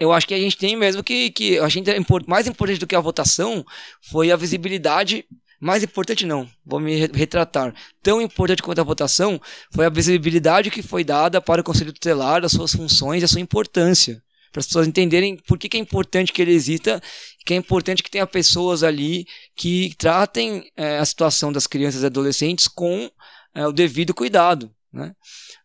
eu acho que a gente tem mesmo que, que a gente mais importante do que a votação foi a visibilidade mais importante não, vou me retratar. Tão importante quanto a votação foi a visibilidade que foi dada para o Conselho Tutelar, as suas funções e a sua importância. Para as pessoas entenderem por que, que, é importante que ele exista, que é importante que tenha pessoas ali que tratem é, a situação das crianças e adolescentes com é, o devido cuidado. Né?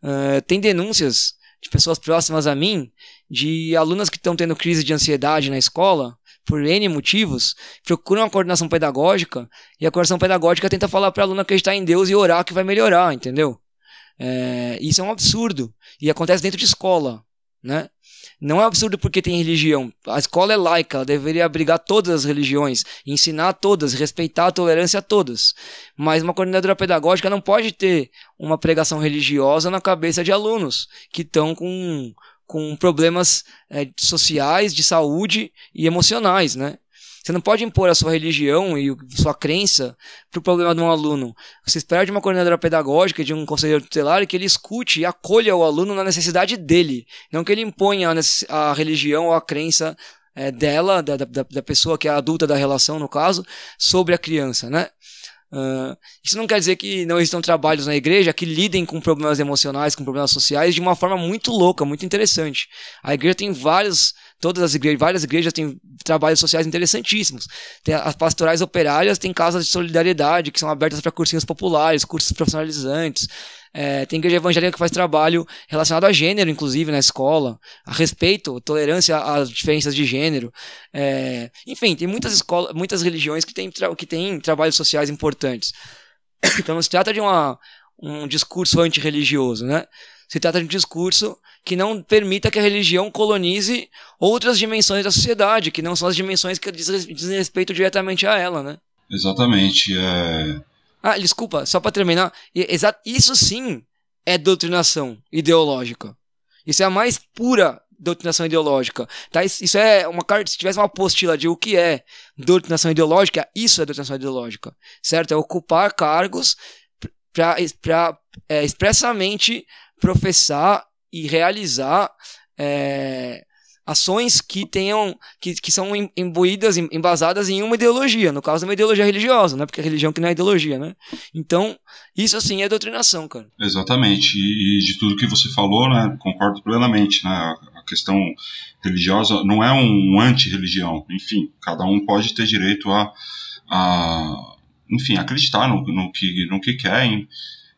É, tem denúncias de pessoas próximas a mim, de alunas que estão tendo crise de ansiedade na escola, por N motivos, procuram uma coordenação pedagógica e a coordenação pedagógica tenta falar para a aluna acreditar em Deus e orar que vai melhorar, entendeu? É, isso é um absurdo e acontece dentro de escola, né? Não é absurdo porque tem religião. A escola é laica, ela deveria abrigar todas as religiões, ensinar todas, respeitar a tolerância a todas. Mas uma coordenadora pedagógica não pode ter uma pregação religiosa na cabeça de alunos que estão com com problemas é, sociais, de saúde e emocionais, né? Você não pode impor a sua religião e sua crença para o problema de um aluno. Você espera de uma coordenadora pedagógica, de um conselheiro tutelar, que ele escute e acolha o aluno na necessidade dele. Não que ele imponha a, religião ou a crença é, dela, da, da, da pessoa que é adulta da relação, no caso, sobre a criança, né? Uh, isso não quer dizer que não existam trabalhos na igreja que lidem com problemas emocionais, com problemas sociais de uma forma muito louca, muito interessante. A igreja tem vários, todas as igrejas, várias igrejas têm trabalhos sociais interessantíssimos. Tem as pastorais operárias têm casas de solidariedade que são abertas para cursinhos populares, cursos profissionalizantes. É, tem igreja evangélica que faz trabalho relacionado a gênero, inclusive, na escola, a respeito, tolerância às diferenças de gênero. É, enfim, tem muitas escolas, muitas religiões que têm, que têm trabalhos sociais importantes. Então não se trata de uma, um discurso antirreligioso, né? Se trata de um discurso que não permita que a religião colonize outras dimensões da sociedade, que não são as dimensões que dizem respeito diretamente a ela, né? Exatamente. É ah, desculpa, só para terminar. Isso sim é doutrinação ideológica. Isso é a mais pura doutrinação ideológica. Tá? Isso é uma carta, se tivesse uma apostila de o que é doutrinação ideológica, isso é doutrinação ideológica, certo? É ocupar cargos para é, expressamente professar e realizar é, ações que tenham que, que são imbuídas, embasadas em uma ideologia, no caso uma ideologia religiosa, né? Porque a religião que não é ideologia, né? Então, isso assim é doutrinação, cara. Exatamente. E, e de tudo que você falou, né, concordo plenamente, né? A questão religiosa não é um anti-religião. Enfim, cada um pode ter direito a, a enfim, acreditar no, no, que, no que quer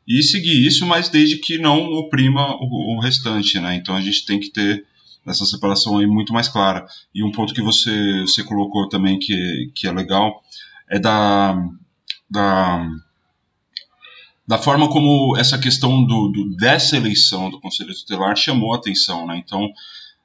e seguir isso, mas desde que não oprima o, o restante, né? Então a gente tem que ter essa separação aí muito mais clara. E um ponto que você, você colocou também que, que é legal é da, da, da forma como essa questão do, do dessa eleição do Conselho Tutelar chamou a atenção. Né? Então,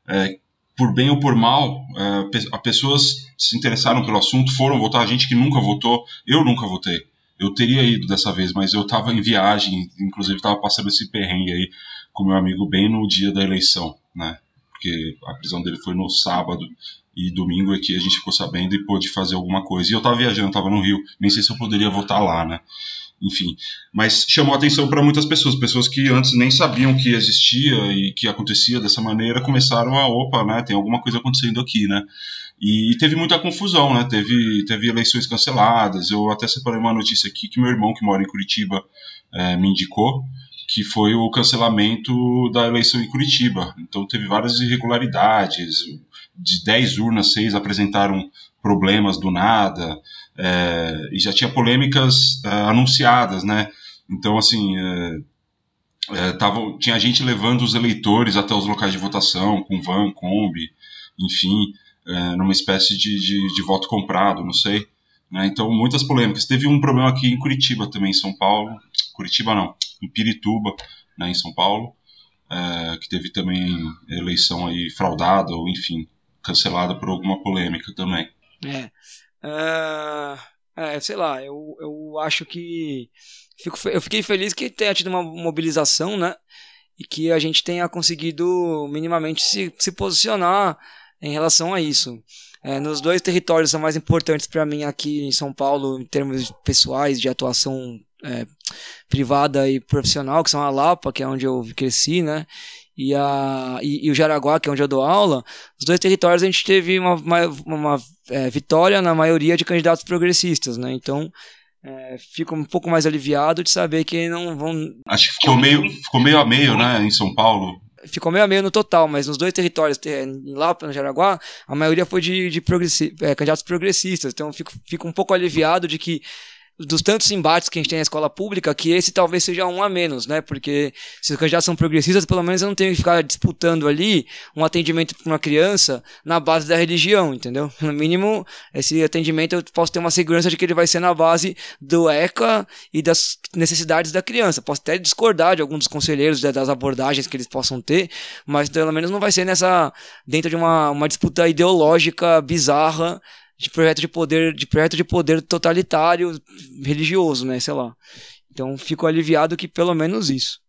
é, por bem ou por mal, é, pessoas se interessaram pelo assunto, foram votar, gente que nunca votou, eu nunca votei. Eu teria ido dessa vez, mas eu estava em viagem, inclusive estava passando esse perrengue aí com meu amigo bem no dia da eleição, né? Porque a prisão dele foi no sábado e domingo é que a gente ficou sabendo e pôde fazer alguma coisa. E eu estava viajando, estava no Rio, nem sei se eu poderia votar lá, né? Enfim, mas chamou atenção para muitas pessoas, pessoas que antes nem sabiam que existia e que acontecia dessa maneira, começaram a, opa, né, tem alguma coisa acontecendo aqui, né? E teve muita confusão, né? Teve, teve eleições canceladas. Eu até separei uma notícia aqui que meu irmão, que mora em Curitiba, é, me indicou que foi o cancelamento da eleição em Curitiba. Então teve várias irregularidades, de 10 urnas, 6 apresentaram problemas do nada, é, e já tinha polêmicas é, anunciadas, né? Então, assim, é, tava, tinha gente levando os eleitores até os locais de votação, com van, Kombi, enfim, numa espécie de, de, de voto comprado, não sei. Né? Então, muitas polêmicas. Teve um problema aqui em Curitiba também, em São Paulo. Curitiba não, em Pirituba, né, em São Paulo, é, que teve também eleição aí fraudada, ou enfim, cancelada por alguma polêmica também. É. Uh, é sei lá, eu, eu acho que. Fico, eu fiquei feliz que tenha tido uma mobilização, né? E que a gente tenha conseguido minimamente se, se posicionar em relação a isso. É, nos dois territórios são mais importantes para mim aqui em São Paulo, em termos pessoais de atuação é, privada e profissional, que são a Lapa, que é onde eu cresci, né? E, a, e, e, o Jaraguá, que é onde eu dou aula, os dois territórios a gente teve uma, uma, uma é, vitória na maioria de candidatos progressistas, né? Então, é, fico um pouco mais aliviado de saber que não vão. Acho que ficou meio, ficou meio a meio, né, em São Paulo ficou meio a meio no total, mas nos dois territórios, lá no Jaraguá, a maioria foi de, de progressi é, candidatos progressistas. Então fico, fico um pouco aliviado de que dos tantos embates que a gente tem na escola pública, que esse talvez seja um a menos, né? Porque se os candidatos são progressistas, pelo menos eu não tenho que ficar disputando ali um atendimento para uma criança na base da religião, entendeu? No mínimo, esse atendimento eu posso ter uma segurança de que ele vai ser na base do ECA e das necessidades da criança. Posso até discordar de alguns dos conselheiros das abordagens que eles possam ter, mas pelo menos não vai ser nessa dentro de uma, uma disputa ideológica bizarra de projeto de poder, de projeto de poder totalitário religioso, né, sei lá. Então fico aliviado que pelo menos isso.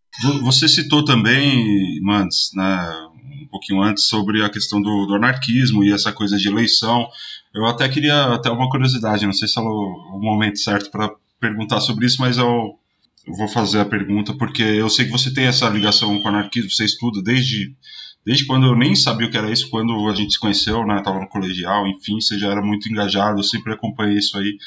Você citou também, Mandes, né, um pouquinho antes sobre a questão do, do, anarquismo e essa coisa de eleição. Eu até queria até uma curiosidade, não sei se é o, o momento certo para perguntar sobre isso, mas eu, eu vou fazer a pergunta porque eu sei que você tem essa ligação com o anarquismo, você estuda desde desde quando eu nem sabia o que era isso, quando a gente se conheceu, né, tava no colegial, enfim, você já era muito engajado, eu sempre acompanhei isso aí.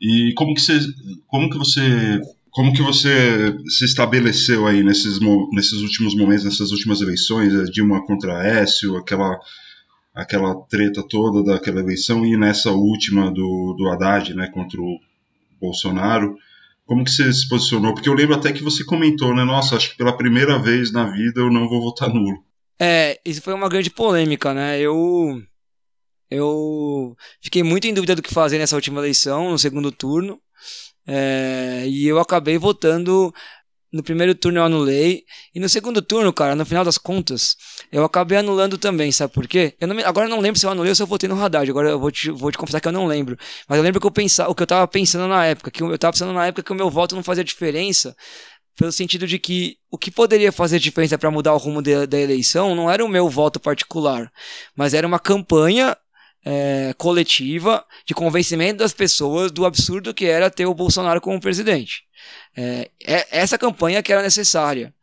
E como que você, como que você, como que você se estabeleceu aí nesses, nesses últimos momentos, nessas últimas eleições, a Dilma contra Écio, aquela aquela treta toda daquela eleição e nessa última do, do Haddad, né, contra o Bolsonaro. Como que você se posicionou? Porque eu lembro até que você comentou, né? Nossa, acho que pela primeira vez na vida eu não vou votar nulo. É, isso foi uma grande polêmica, né? Eu eu fiquei muito em dúvida do que fazer nessa última eleição, no segundo turno, é, e eu acabei votando. No primeiro turno eu anulei, e no segundo turno, cara, no final das contas, eu acabei anulando também, sabe por quê? Eu não me, agora eu não lembro se eu anulei ou se eu votei no Haddad, agora eu vou te, vou te confessar que eu não lembro. Mas eu lembro que eu pensava, o que eu tava pensando na época, que eu, tava pensando na época que o meu voto não fazia diferença pelo sentido de que o que poderia fazer diferença para mudar o rumo de, da eleição não era o meu voto particular, mas era uma campanha é, coletiva de convencimento das pessoas do absurdo que era ter o Bolsonaro como presidente. É, é essa campanha que era necessária.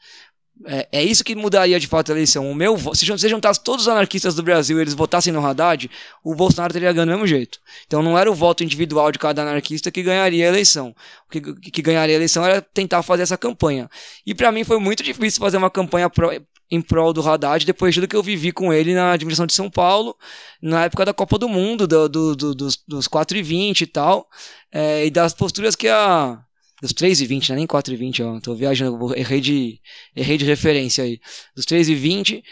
É, é, isso que mudaria de fato a eleição. O meu, se você juntasse todos os anarquistas do Brasil e eles votassem no Haddad, o Bolsonaro teria ganho do mesmo jeito. Então não era o voto individual de cada anarquista que ganharia a eleição. O que, que ganharia a eleição era tentar fazer essa campanha. E para mim foi muito difícil fazer uma campanha pro, em prol do Haddad depois de tudo que eu vivi com ele na administração de São Paulo, na época da Copa do Mundo, do, do, do, dos, dos 4 e 20 e tal, é, e das posturas que a dos 3 e 20, né? nem 4 e 20, ó, tô viajando, errei de, errei de referência aí. Dos 3 e 20.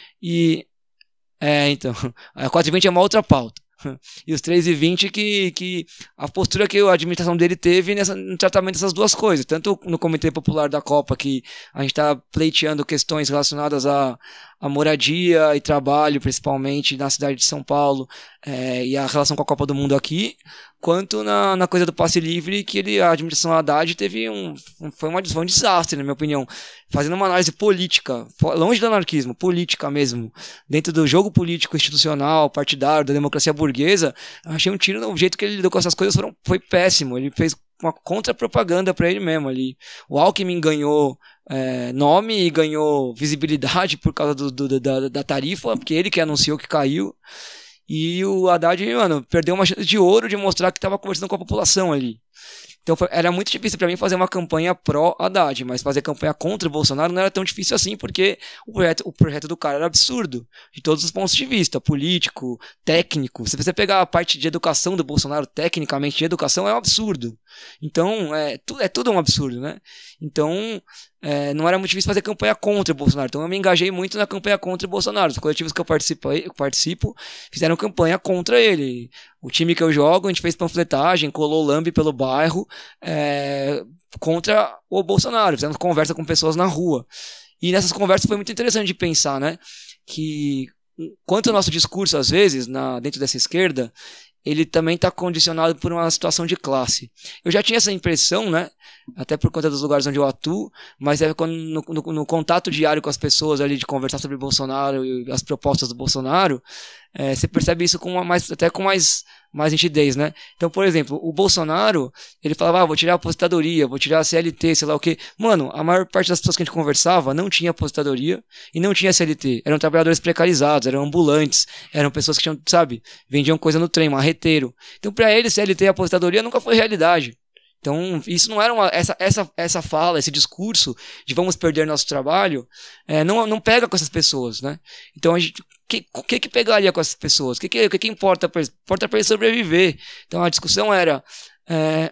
É, então. A 4 e 20 é uma outra pauta. E os 3 e 20 que, que a postura que a administração dele teve nessa, no tratamento dessas duas coisas. Tanto no Comitê Popular da Copa, que a gente está pleiteando questões relacionadas a, a moradia e trabalho, principalmente na cidade de São Paulo, é, e a relação com a Copa do Mundo aqui, quanto na, na coisa do passe livre, que ele, a administração Haddad teve um. Foi, uma, um desastre, na minha opinião. Fazendo uma análise política, longe do anarquismo, política mesmo, dentro do jogo político institucional, partidário, da democracia burguesa, achei um tiro no jeito que ele lidou com essas coisas foram, foi péssimo. Ele fez uma contra-propaganda para ele mesmo ali. O Alckmin ganhou é, nome e ganhou visibilidade por causa do, do, da, da tarifa, porque ele que anunciou que caiu. E o Haddad, mano, perdeu uma chance de ouro de mostrar que estava conversando com a população ali. Então era muito difícil para mim fazer uma campanha pró-Haddad, mas fazer campanha contra o Bolsonaro não era tão difícil assim, porque o projeto, o projeto do cara era absurdo, de todos os pontos de vista, político, técnico. Se você pegar a parte de educação do Bolsonaro, tecnicamente de educação, é um absurdo. Então, é, tu, é tudo um absurdo, né? Então, é, não era muito difícil fazer campanha contra o Bolsonaro. Então eu me engajei muito na campanha contra o Bolsonaro. Os coletivos que eu participo, participo fizeram campanha contra ele. O time que eu jogo, a gente fez panfletagem, colou lambe pelo bairro é, contra o Bolsonaro. Fizemos conversa com pessoas na rua. E nessas conversas foi muito interessante de pensar, né? Que quanto o nosso discurso, às vezes, na, dentro dessa esquerda, ele também está condicionado por uma situação de classe. Eu já tinha essa impressão, né? Até por conta dos lugares onde eu atuo, mas é quando no, no, no contato diário com as pessoas ali de conversar sobre Bolsonaro e as propostas do Bolsonaro, é, você percebe isso com mais, até com mais, mais nitidez, né? Então, por exemplo, o Bolsonaro, ele falava, ah, vou tirar a aposentadoria, vou tirar a CLT, sei lá o quê. Mano, a maior parte das pessoas que a gente conversava não tinha aposentadoria e não tinha CLT. Eram trabalhadores precarizados, eram ambulantes, eram pessoas que tinham, sabe, vendiam coisa no trem, marreteiro. Então, para eles, CLT e aposentadoria nunca foi realidade. Então, isso não era uma. Essa, essa, essa fala, esse discurso de vamos perder nosso trabalho, é, não, não pega com essas pessoas, né? Então, a gente. O que, que, que pegaria com essas pessoas? O que, que, que, importa para? Importa para eles sobreviver. Então, a discussão era. É,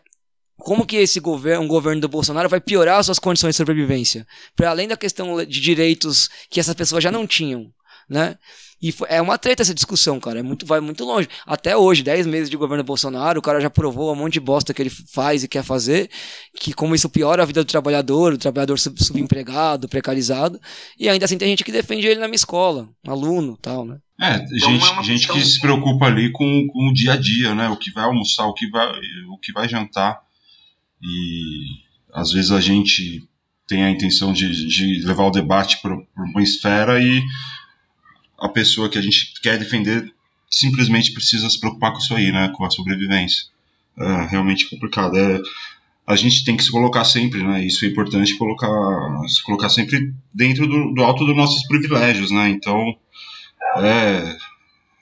como que esse governo, um governo do Bolsonaro vai piorar as suas condições de sobrevivência? Para além da questão de direitos que essas pessoas já não tinham, né? E foi, é uma treta essa discussão, cara. É muito, vai muito longe. Até hoje, 10 meses de governo Bolsonaro, o cara já provou um monte de bosta que ele faz e quer fazer, que como isso piora a vida do trabalhador, do trabalhador sub subempregado, precarizado. E ainda assim tem gente que defende ele na minha escola, aluno tal, né? É, então, gente, é gente que se preocupa ali com, com o dia a dia, né? O que vai almoçar, o que vai, o que vai jantar. E às vezes a gente tem a intenção de, de levar o debate para uma esfera e a pessoa que a gente quer defender simplesmente precisa se preocupar com isso aí, né, com a sobrevivência. É realmente complicado. É, a gente tem que se colocar sempre, né, isso é importante colocar, se colocar sempre dentro do, do alto dos nossos privilégios, né, então é,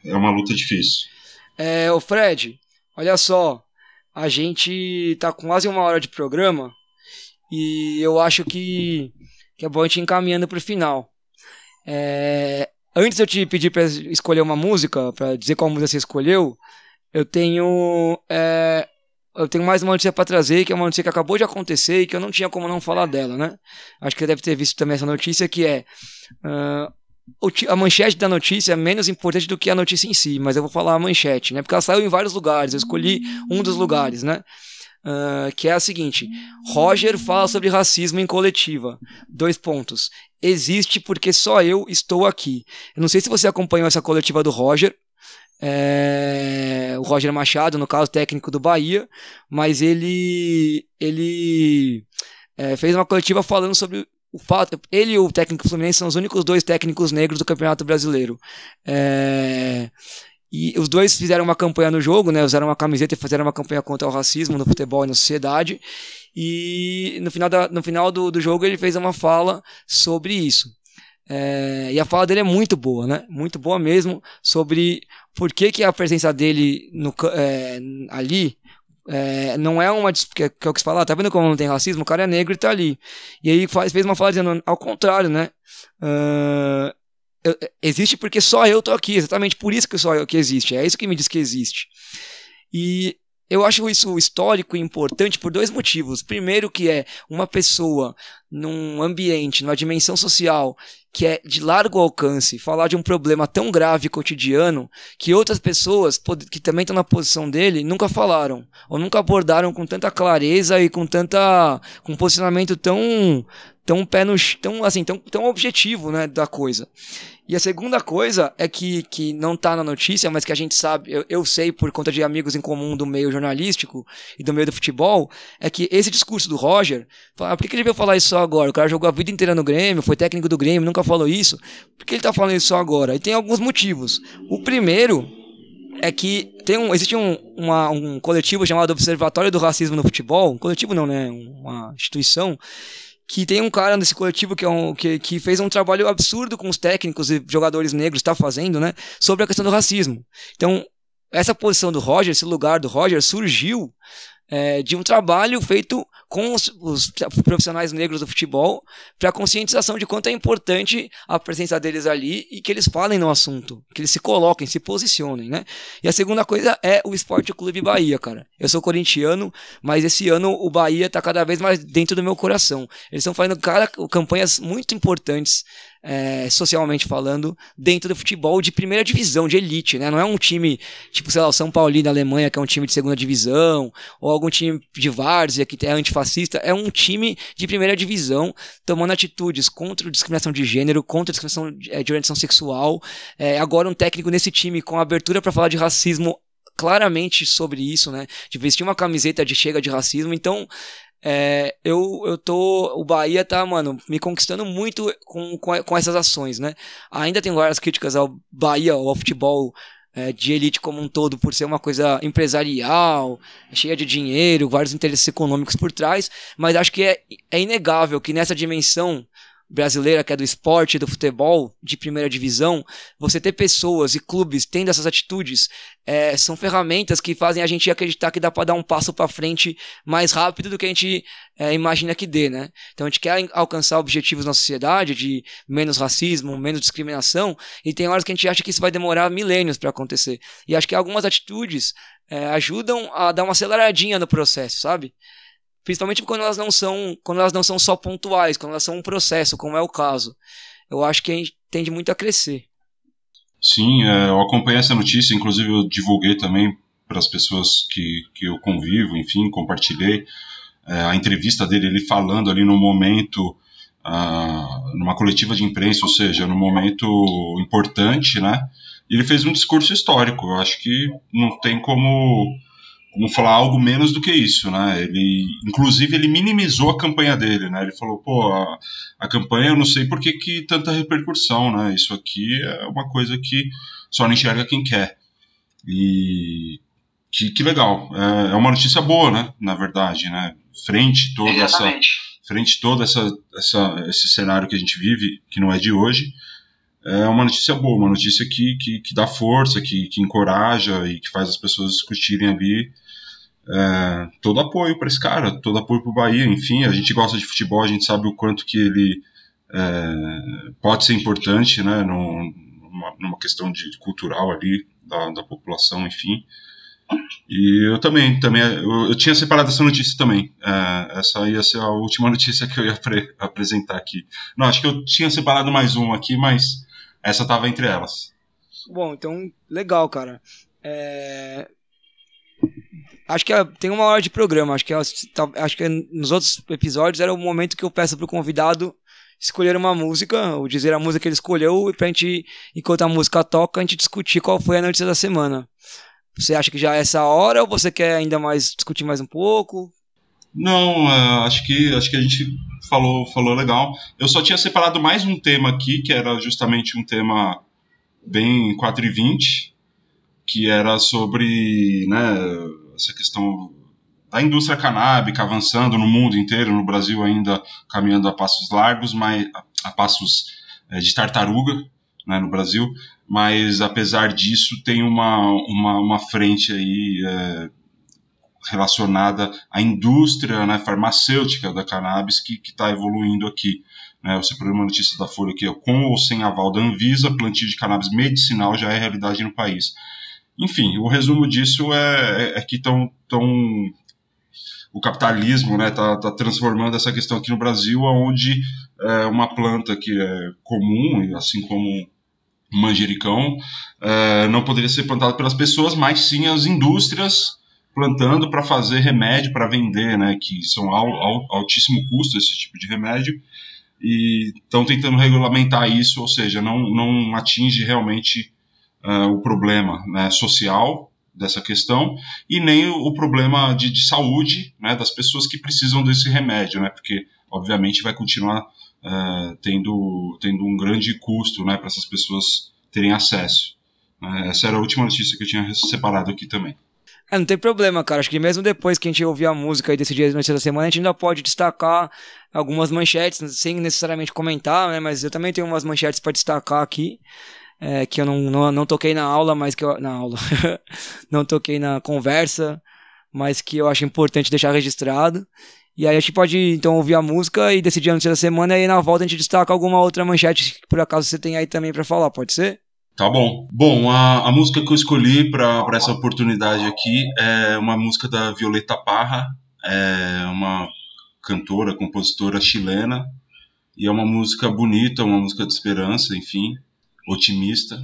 é uma luta difícil. É, o Fred, olha só, a gente tá com quase uma hora de programa e eu acho que, que é bom a gente ir encaminhando para o final. É, Antes eu te pedir para escolher uma música, para dizer qual música você escolheu, eu tenho é, eu tenho mais uma notícia para trazer, que é uma notícia que acabou de acontecer e que eu não tinha como não falar dela, né? Acho que você deve ter visto também essa notícia, que é uh, a manchete da notícia é menos importante do que a notícia em si, mas eu vou falar a manchete, né? Porque ela saiu em vários lugares, eu escolhi um dos lugares, né? Uh, que é a seguinte: Roger fala sobre racismo em coletiva. Dois pontos. Existe porque só eu estou aqui. Eu não sei se você acompanhou essa coletiva do Roger. É, o Roger Machado, no caso técnico do Bahia, mas ele ele é, fez uma coletiva falando sobre o fato. Ele e o técnico Fluminense são os únicos dois técnicos negros do Campeonato Brasileiro. É, e os dois fizeram uma campanha no jogo, né? Usaram uma camiseta e fizeram uma campanha contra o racismo no futebol e na sociedade. E no final, da, no final do, do jogo ele fez uma fala sobre isso. É, e a fala dele é muito boa, né? Muito boa mesmo sobre por que, que a presença dele no, é, ali é, não é uma. Que, que é o que se fala, ah, tá vendo como não tem racismo? O cara é negro e tá ali. E aí faz, fez uma fala dizendo, ao contrário, né? Uh, existe porque só eu tô aqui, exatamente por isso que só eu que existe. É isso que me diz que existe. E eu acho isso histórico e importante por dois motivos. Primeiro, que é uma pessoa num ambiente, numa dimensão social que é de largo alcance, falar de um problema tão grave cotidiano que outras pessoas que também estão na posição dele nunca falaram ou nunca abordaram com tanta clareza e com tanta com um posicionamento tão tão pé no tão assim tão, tão objetivo né da coisa e a segunda coisa é que, que não está na notícia, mas que a gente sabe, eu, eu sei por conta de amigos em comum do meio jornalístico e do meio do futebol, é que esse discurso do Roger, ah, por que ele veio falar isso só agora? O cara jogou a vida inteira no Grêmio, foi técnico do Grêmio, nunca falou isso. Por que ele está falando isso só agora? E tem alguns motivos. O primeiro é que tem um, existe um, uma, um coletivo chamado Observatório do Racismo no Futebol, um coletivo não, né? Uma instituição que tem um cara nesse coletivo que, é um, que, que fez um trabalho absurdo com os técnicos e jogadores negros, está fazendo, né? Sobre a questão do racismo. Então, essa posição do Roger, esse lugar do Roger, surgiu é, de um trabalho feito com os, os profissionais negros do futebol para conscientização de quanto é importante a presença deles ali e que eles falem no assunto, que eles se coloquem, se posicionem, né? E a segunda coisa é o Esporte Clube Bahia, cara. Eu sou corintiano, mas esse ano o Bahia está cada vez mais dentro do meu coração. Eles estão fazendo cara, campanhas muito importantes é, socialmente falando, dentro do futebol de primeira divisão, de elite, né? Não é um time, tipo, sei lá, o São Paulo da Alemanha, que é um time de segunda divisão, ou algum time de várzea, que é antifascista. É um time de primeira divisão, tomando atitudes contra a discriminação de gênero, contra a discriminação de, é, de orientação sexual. É, agora um técnico nesse time com abertura para falar de racismo claramente sobre isso, né? De vestir uma camiseta de chega de racismo. Então, é, eu, eu tô. O Bahia tá, mano, me conquistando muito com, com, com essas ações, né? Ainda tem várias críticas ao Bahia, ao futebol é, de elite como um todo, por ser uma coisa empresarial, cheia de dinheiro, vários interesses econômicos por trás, mas acho que é, é inegável que nessa dimensão brasileira, que é do esporte, do futebol de primeira divisão, você ter pessoas e clubes tendo essas atitudes é, são ferramentas que fazem a gente acreditar que dá para dar um passo para frente mais rápido do que a gente é, imagina que dê, né? Então a gente quer alcançar objetivos na sociedade de menos racismo, menos discriminação, e tem horas que a gente acha que isso vai demorar milênios para acontecer. E acho que algumas atitudes é, ajudam a dar uma aceleradinha no processo, sabe? Principalmente quando elas não são, quando elas não são só pontuais, quando elas são um processo, como é o caso. Eu acho que a gente tende muito a crescer. Sim, é, eu acompanhei essa notícia, inclusive eu divulguei também para as pessoas que, que eu convivo, enfim, compartilhei é, a entrevista dele, ele falando ali no momento, ah, numa coletiva de imprensa, ou seja, num momento importante, né? Ele fez um discurso histórico. Eu acho que não tem como como falar algo menos do que isso, né? Ele, inclusive, ele minimizou a campanha dele, né? Ele falou, pô, a, a campanha eu não sei por que, que tanta repercussão, né? Isso aqui é uma coisa que só não enxerga quem quer. E que, que legal, é, é uma notícia boa, né? Na verdade, né? Frente toda Exatamente. essa frente toda essa, essa esse cenário que a gente vive, que não é de hoje, é uma notícia boa, uma notícia que, que, que dá força, que, que encoraja e que faz as pessoas discutirem ali é, todo apoio para esse cara, todo apoio para o Bahia. Enfim, a gente gosta de futebol, a gente sabe o quanto que ele é, pode ser importante, né, numa, numa questão de, cultural ali da, da população, enfim. E eu também, também eu, eu, tinha separado essa notícia também. É, essa ia ser a última notícia que eu ia apresentar aqui. Não, acho que eu tinha separado mais uma aqui, mas essa estava entre elas. Bom, então, legal, cara. É... Acho que é, tem uma hora de programa. Acho que, é, acho que nos outros episódios era o momento que eu peço pro convidado escolher uma música, ou dizer a música que ele escolheu, e pra gente, enquanto a música toca, a gente discutir qual foi a notícia da semana. Você acha que já é essa hora ou você quer ainda mais discutir mais um pouco? Não, uh, acho que acho que a gente falou falou legal. Eu só tinha separado mais um tema aqui, que era justamente um tema bem 4 e 20, que era sobre né, essa questão da indústria canábica avançando no mundo inteiro, no Brasil ainda caminhando a passos largos, mas a, a passos é, de tartaruga né, no Brasil, mas apesar disso tem uma, uma, uma frente aí é, relacionada à indústria né, farmacêutica da cannabis que está evoluindo aqui. Né, você pegou uma notícia da Folha aqui, com ou sem aval da Anvisa, plantio de cannabis medicinal já é realidade no país. Enfim, o resumo disso é, é, é que estão tão, o capitalismo está né, tá, tá transformando essa questão aqui no Brasil, onde é, uma planta que é comum, assim como manjericão, é, não poderia ser plantada pelas pessoas, mas sim as indústrias plantando para fazer remédio para vender, né, que são al, al, altíssimo custo esse tipo de remédio, e estão tentando regulamentar isso, ou seja, não, não atinge realmente uh, o problema né, social dessa questão e nem o problema de, de saúde né, das pessoas que precisam desse remédio, né, porque obviamente vai continuar uh, tendo, tendo um grande custo né, para essas pessoas terem acesso. Uh, essa era a última notícia que eu tinha separado aqui também. É, não tem problema, cara. Acho que mesmo depois que a gente ouvir a música e decidir as notícias da semana, a gente ainda pode destacar algumas manchetes, sem necessariamente comentar, né? Mas eu também tenho umas manchetes para destacar aqui é, que eu não, não, não, toquei na aula, mas que eu, na aula, não toquei na conversa, mas que eu acho importante deixar registrado. E aí a gente pode então ouvir a música e decidir a notícia da semana e aí na volta a gente destaca alguma outra manchete que por acaso você tem aí também para falar, pode ser? Tá bom. Bom, a, a música que eu escolhi para essa oportunidade aqui é uma música da Violeta Parra, é uma cantora, compositora chilena, e é uma música bonita, uma música de esperança, enfim otimista.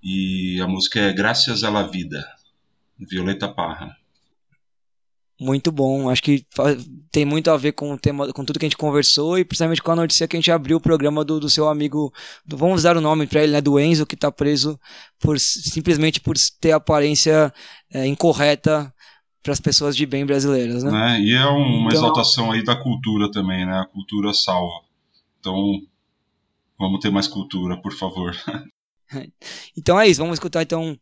E a música é Graças à la Vida, Violeta Parra. Muito bom, acho que tem muito a ver com o tema, com tudo que a gente conversou e principalmente com a notícia que a gente abriu o programa do, do seu amigo, do, vamos dar o nome para ele, né, do Enzo, que está preso por simplesmente por ter aparência é, incorreta para as pessoas de bem brasileiras, né? né? E é uma então, exaltação aí da cultura também, né? A cultura salva. Então, Vamos ter mais cultura, por favor. então é isso, vamos escutar então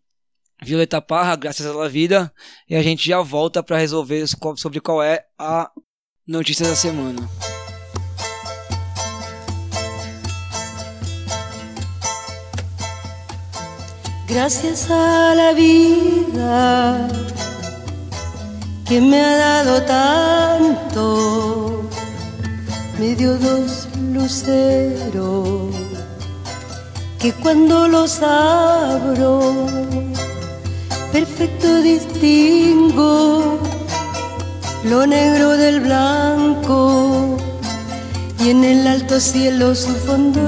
Violeta Parra, Graças à Vida, e a gente já volta para resolver sobre qual é a notícia da semana. Gracias a la vida que me ha dado tanto, me dio dos lucero que cuando los abro perfecto distingo lo negro del blanco. Y en el alto cielo su fondo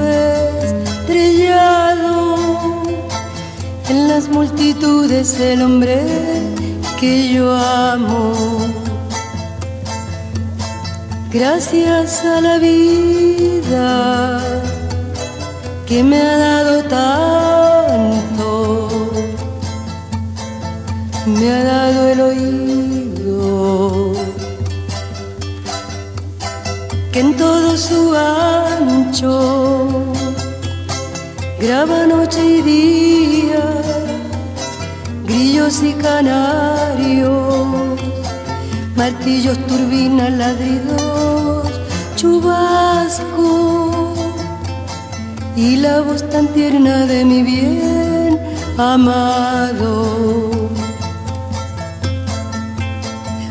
estrellado en las multitudes el hombre que yo amo. Gracias a la vida que me ha dado tanto, me ha dado el oído, que en todo su ancho graba noche y día, grillos y canarios martillos, turbinas, ladridos, chubasco y la voz tan tierna de mi bien amado.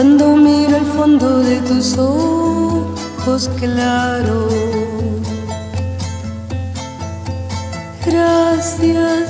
cuando miro el fondo de tus ojos claros. Gracias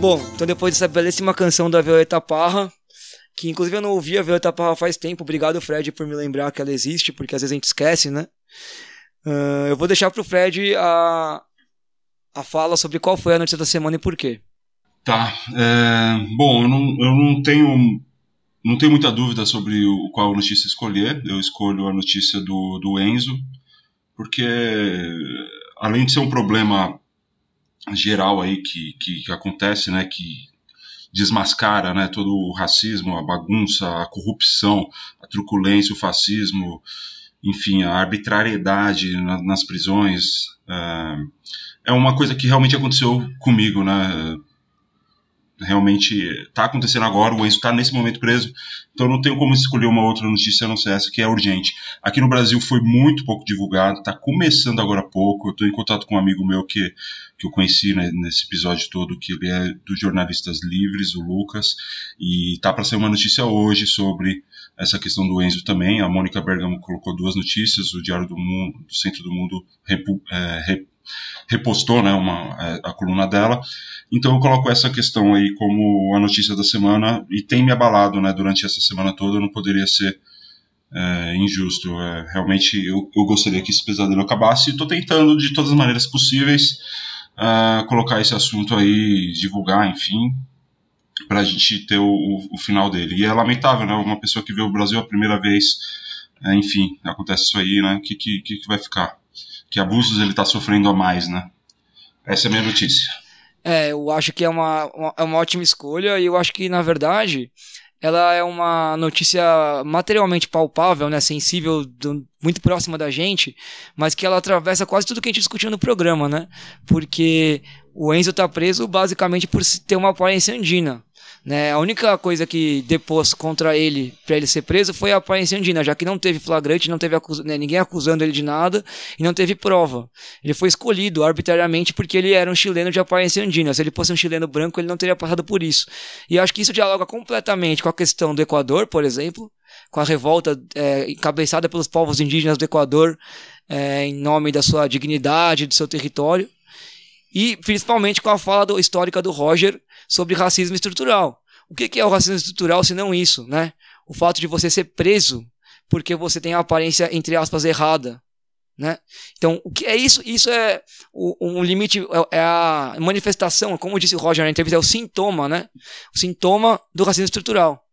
Bom, então depois dessa belíssima canção da Violeta Parra, que inclusive eu não ouvi a Violeta Parra faz tempo, obrigado Fred por me lembrar que ela existe, porque às vezes a gente esquece, né? Uh, eu vou deixar pro Fred a, a fala sobre qual foi a notícia da semana e por quê. Tá. É, bom, eu não, eu não tenho não tenho muita dúvida sobre o, qual notícia escolher. Eu escolho a notícia do, do Enzo, porque além de ser um problema geral aí que, que, que acontece, né, que desmascara né, todo o racismo, a bagunça, a corrupção, a truculência, o fascismo, enfim, a arbitrariedade na, nas prisões. É, é uma coisa que realmente aconteceu comigo, né? Realmente está acontecendo agora, o Enzo está nesse momento preso, então não tenho como escolher uma outra notícia a não ser essa, que é urgente. Aqui no Brasil foi muito pouco divulgado, está começando agora há pouco. Eu estou em contato com um amigo meu que, que eu conheci nesse episódio todo, que ele é dos Jornalistas Livres, o Lucas, e tá para sair uma notícia hoje sobre essa questão do Enzo também. A Mônica Bergamo colocou duas notícias, o Diário do Mundo, do Centro do Mundo, repu, é, rep, repostou né, uma, a coluna dela. Então eu coloco essa questão aí como a notícia da semana e tem me abalado né, durante essa semana toda, não poderia ser é, injusto. É, realmente eu, eu, gostaria que esse pesadelo acabasse e estou tentando de todas as maneiras possíveis uh, colocar esse assunto aí, divulgar, enfim, para a gente ter o, o, o, final dele. E é lamentável, né? Uma pessoa que vê o Brasil a primeira vez, é, enfim, acontece isso aí, né? Que, que, que vai ficar? Que abusos ele está sofrendo a mais, né? Essa é a minha notícia. É, eu acho que é uma, uma, é uma ótima escolha e eu acho que, na verdade, ela é uma notícia materialmente palpável, né, sensível, do, muito próxima da gente, mas que ela atravessa quase tudo que a gente discutiu no programa, né? Porque o Enzo está preso basicamente por ter uma aparência andina. Né? A única coisa que depôs contra ele para ele ser preso foi a aparência andina, já que não teve flagrante, não teve acus né, ninguém acusando ele de nada e não teve prova. Ele foi escolhido arbitrariamente porque ele era um chileno de aparência andina. Se ele fosse um chileno branco, ele não teria passado por isso. E acho que isso dialoga completamente com a questão do Equador, por exemplo, com a revolta é, encabeçada pelos povos indígenas do Equador é, em nome da sua dignidade, do seu território e principalmente com a fala do, histórica do Roger sobre racismo estrutural. O que, é o racismo estrutural se não isso, né? O fato de você ser preso porque você tem a aparência, entre aspas, errada. Né? Então, o que é isso? Isso é um limite, é, é a manifestação, como disse o Roger na entrevista, é o sintoma, né? O sintoma do racismo estrutural.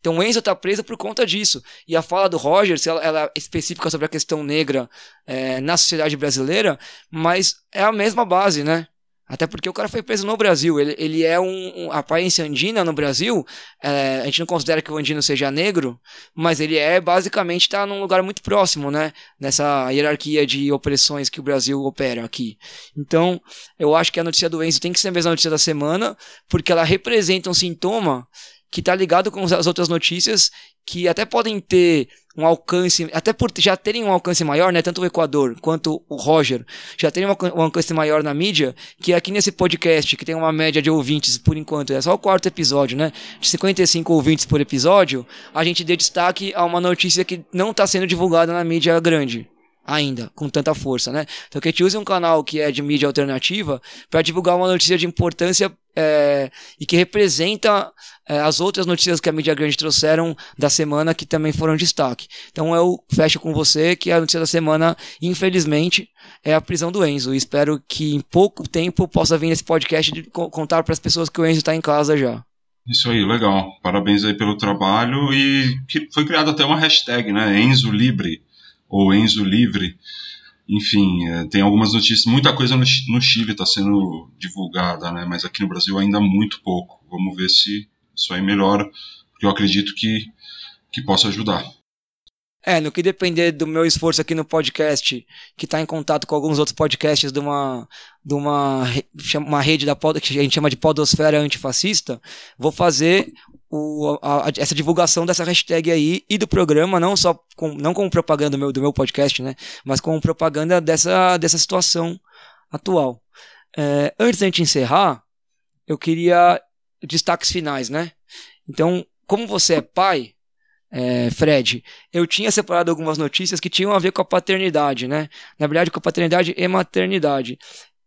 Então o Enzo está preso por conta disso. E a fala do Roger, ela, ela é específica sobre a questão negra é, na sociedade brasileira, mas é a mesma base, né? Até porque o cara foi preso no Brasil. Ele, ele é um, um aparência andina no Brasil. É, a gente não considera que o andino seja negro, mas ele é basicamente está num lugar muito próximo, né? Nessa hierarquia de opressões que o Brasil opera aqui. Então, eu acho que a notícia do Enzo tem que ser a mesma notícia da semana, porque ela representa um sintoma que está ligado com as outras notícias que até podem ter um alcance, até por já terem um alcance maior, né, tanto o Equador quanto o Roger, já terem um alcance maior na mídia, que aqui nesse podcast, que tem uma média de ouvintes por enquanto, é só o quarto episódio, né, de 55 ouvintes por episódio, a gente dê destaque a uma notícia que não está sendo divulgada na mídia grande ainda, com tanta força, né? Então que a gente use um canal que é de mídia alternativa para divulgar uma notícia de importância é, e que representa é, as outras notícias que a mídia grande trouxeram da semana que também foram destaque. Então eu fecho com você que a notícia da semana, infelizmente, é a prisão do Enzo. E espero que em pouco tempo possa vir esse podcast de contar para as pessoas que o Enzo está em casa já. Isso aí, legal. Parabéns aí pelo trabalho e que foi criada até uma hashtag, né? Enzo Libre ou Enzo Livre enfim, é, tem algumas notícias, muita coisa no, no Chile está sendo divulgada, né? Mas aqui no Brasil ainda muito pouco. Vamos ver se isso aí melhora, porque eu acredito que, que possa ajudar. É, no que depender do meu esforço aqui no podcast, que está em contato com alguns outros podcasts de uma, de uma, uma rede da que a gente chama de Podosfera Antifascista, vou fazer o, a, essa divulgação dessa hashtag aí e do programa, não só com, não como propaganda do meu, do meu podcast, né? Mas como propaganda dessa, dessa situação atual. É, antes da gente encerrar, eu queria destaques finais, né? Então, como você é pai, é, Fred, eu tinha separado algumas notícias que tinham a ver com a paternidade, né? Na verdade, com a paternidade e maternidade.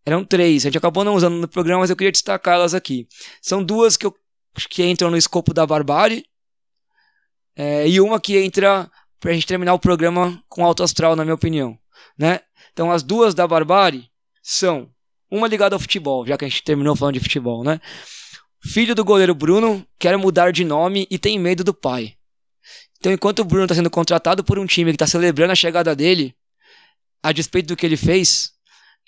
Eram três, a gente acabou não usando no programa, mas eu queria destacá-las aqui. São duas que, eu, que entram no escopo da barbárie, é, e uma que entra pra gente terminar o programa com alto astral, na minha opinião, né? Então, as duas da barbárie são uma ligada ao futebol, já que a gente terminou falando de futebol, né? Filho do goleiro Bruno quer mudar de nome e tem medo do pai. Então, enquanto o Bruno está sendo contratado por um time que está celebrando a chegada dele, a despeito do que ele fez,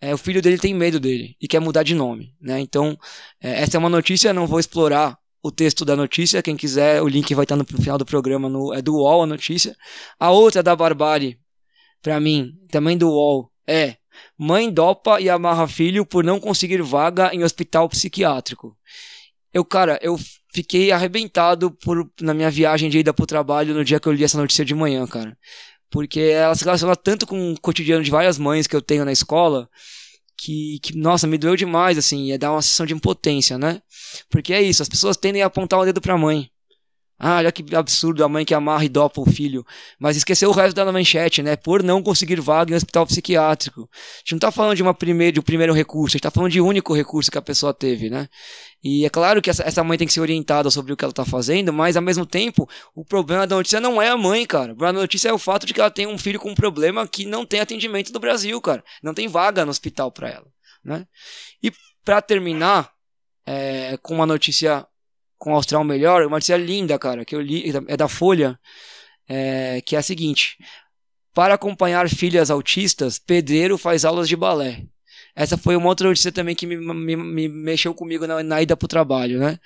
é, o filho dele tem medo dele e quer mudar de nome. Né? Então, é, essa é uma notícia, não vou explorar o texto da notícia. Quem quiser, o link vai estar no, final do programa, no, é do UOL a notícia. A outra da Barbárie, para mim, também do UOL, é Mãe dopa e amarra filho por não conseguir vaga em hospital psiquiátrico. Eu, cara, eu fiquei arrebentado por, na minha viagem de ida pro trabalho no dia que eu li essa notícia de manhã, cara. Porque ela se relaciona tanto com o cotidiano de várias mães que eu tenho na escola que, que, nossa, me doeu demais, assim, ia dar uma sensação de impotência, né? Porque é isso, as pessoas tendem a apontar o dedo pra mãe. Ah, olha que absurdo a mãe que amarra e dopa o filho. Mas esqueceu o resto da manchete, né? Por não conseguir vaga em hospital psiquiátrico. A gente não tá falando de, uma primeira, de um primeiro recurso, a gente tá falando de único recurso que a pessoa teve, né? E é claro que essa, mãe tem que ser orientada sobre o que ela tá fazendo, mas ao mesmo tempo, o problema da notícia não é a mãe, cara. O problema da notícia é o fato de que ela tem um filho com um problema que não tem atendimento no Brasil, cara. Não tem vaga no hospital para ela, né? E para terminar, é, com uma notícia com o Austral Melhor, uma notícia linda, cara, que eu li, é da Folha, é, que é a seguinte: Para acompanhar filhas autistas, pedreiro faz aulas de balé. Essa foi uma outra notícia também que me, me, me mexeu comigo na, na ida pro trabalho, né?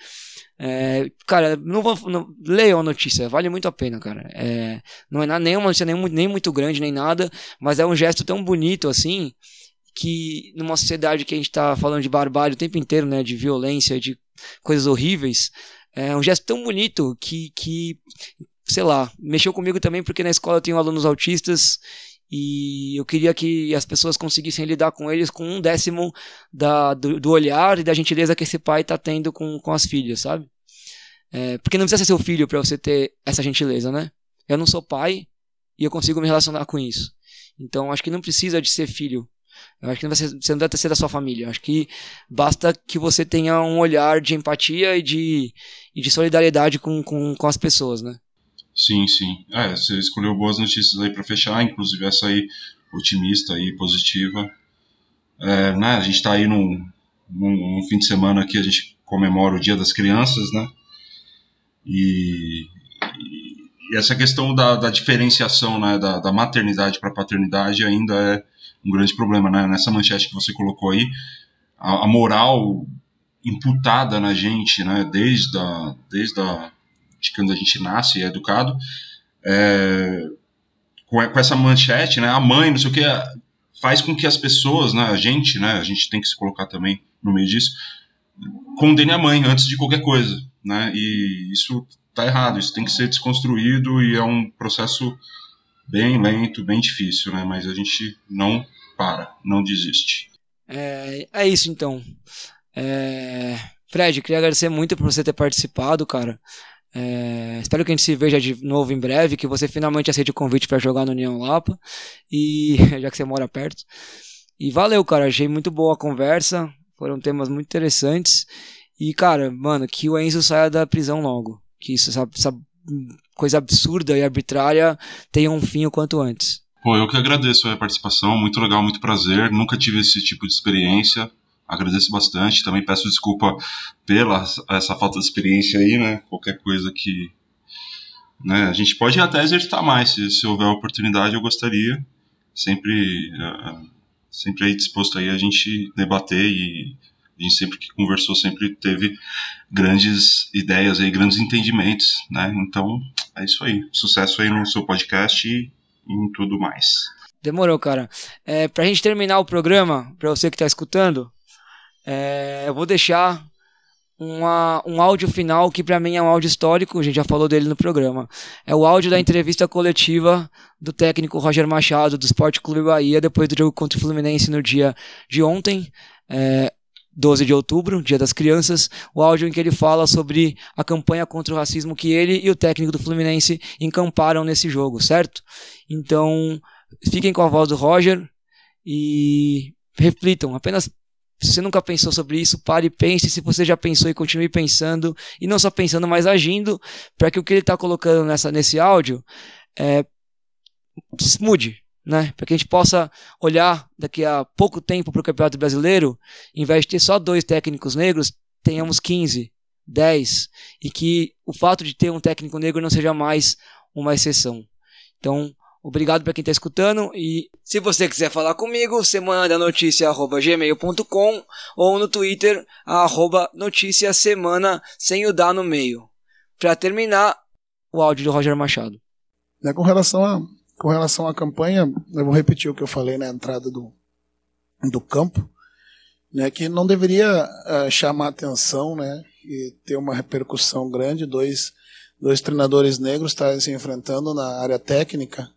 É, cara, não vou. Não, leiam a notícia, vale muito a pena, cara. É, não é nada, nem uma notícia nem, nem muito grande, nem nada, mas é um gesto tão bonito assim que numa sociedade que a gente está falando de barbárie o tempo inteiro, né, de violência, de coisas horríveis, é um gesto tão bonito que, que sei lá, mexeu comigo também porque na escola eu tenho alunos autistas e eu queria que as pessoas conseguissem lidar com eles com um décimo da, do, do olhar e da gentileza que esse pai está tendo com, com as filhas, sabe? É, porque não precisa ser seu filho para você ter essa gentileza, né? Eu não sou pai e eu consigo me relacionar com isso. Então acho que não precisa de ser filho eu acho que não ser, você não deve ser da sua família. Eu acho que basta que você tenha um olhar de empatia e de, e de solidariedade com, com, com as pessoas, né? Sim, sim. É, você escolheu boas notícias aí para fechar, inclusive essa aí otimista e positiva. É, né, a gente está aí num, num, num, fim de semana que a gente comemora o Dia das Crianças, né? E, e essa questão da, da diferenciação né, da, da maternidade para paternidade ainda é um grande problema, né? Nessa manchete que você colocou aí, a, a moral imputada na gente, né? Desde a, desde a, de quando a gente nasce e é educado, é, com, com, essa manchete, né? A mãe, não sei o que, faz com que as pessoas, né? A gente, né? A gente tem que se colocar também no meio disso, condene a mãe antes de qualquer coisa, né? E isso tá errado, isso tem que ser desconstruído e é um processo bem lento, bem difícil, né? Mas a gente não para, não desiste. É, é isso então. É... Fred, queria agradecer muito por você ter participado, cara. É, espero que a gente se veja de novo em breve, que você finalmente aceite o convite para jogar no União Lapa, e já que você mora perto. E valeu, cara, achei muito boa a conversa, foram temas muito interessantes. E, cara, mano, que o Enzo saia da prisão logo. Que isso, essa, essa coisa absurda e arbitrária tenha um fim o quanto antes. Pô, eu que agradeço a participação, muito legal, muito prazer. Nunca tive esse tipo de experiência agradeço bastante. Também peço desculpa pela essa falta de experiência aí, né? Qualquer coisa que. Né, a gente pode até exercitar mais, se, se houver oportunidade, eu gostaria. Sempre, uh, sempre aí disposto aí a gente debater e a gente sempre que conversou sempre teve grandes ideias aí, grandes entendimentos, né? Então, é isso aí. Sucesso aí no seu podcast e em tudo mais. Demorou, cara. É, pra gente terminar o programa, pra você que tá escutando, é, eu vou deixar uma, um áudio final que para mim é um áudio histórico, a gente já falou dele no programa. É o áudio da entrevista coletiva do técnico Roger Machado do Esporte Clube Bahia depois do jogo contra o Fluminense no dia de ontem. É, 12 de outubro, Dia das Crianças, o áudio em que ele fala sobre a campanha contra o racismo que ele e o técnico do Fluminense encamparam nesse jogo, certo? Então, fiquem com a voz do Roger e reflitam, apenas se você nunca pensou sobre isso, pare e pense. Se você já pensou e continue pensando, e não só pensando, mas agindo, para que o que ele está colocando nessa, nesse áudio é, mude. Né? Para que a gente possa olhar daqui a pouco tempo para o Campeonato Brasileiro, em vez de ter só dois técnicos negros, tenhamos 15, 10, e que o fato de ter um técnico negro não seja mais uma exceção. Então, Obrigado para quem está escutando e se você quiser falar comigo, você manda notícia@gmail.com ou no Twitter arroba notícia semana sem o dar no meio. Para terminar, o áudio do Roger Machado. É, com relação a com relação à campanha, eu vou repetir o que eu falei na entrada do do campo, né, que não deveria uh, chamar atenção, né, e ter uma repercussão grande, dois dois treinadores negros estarem se enfrentando na área técnica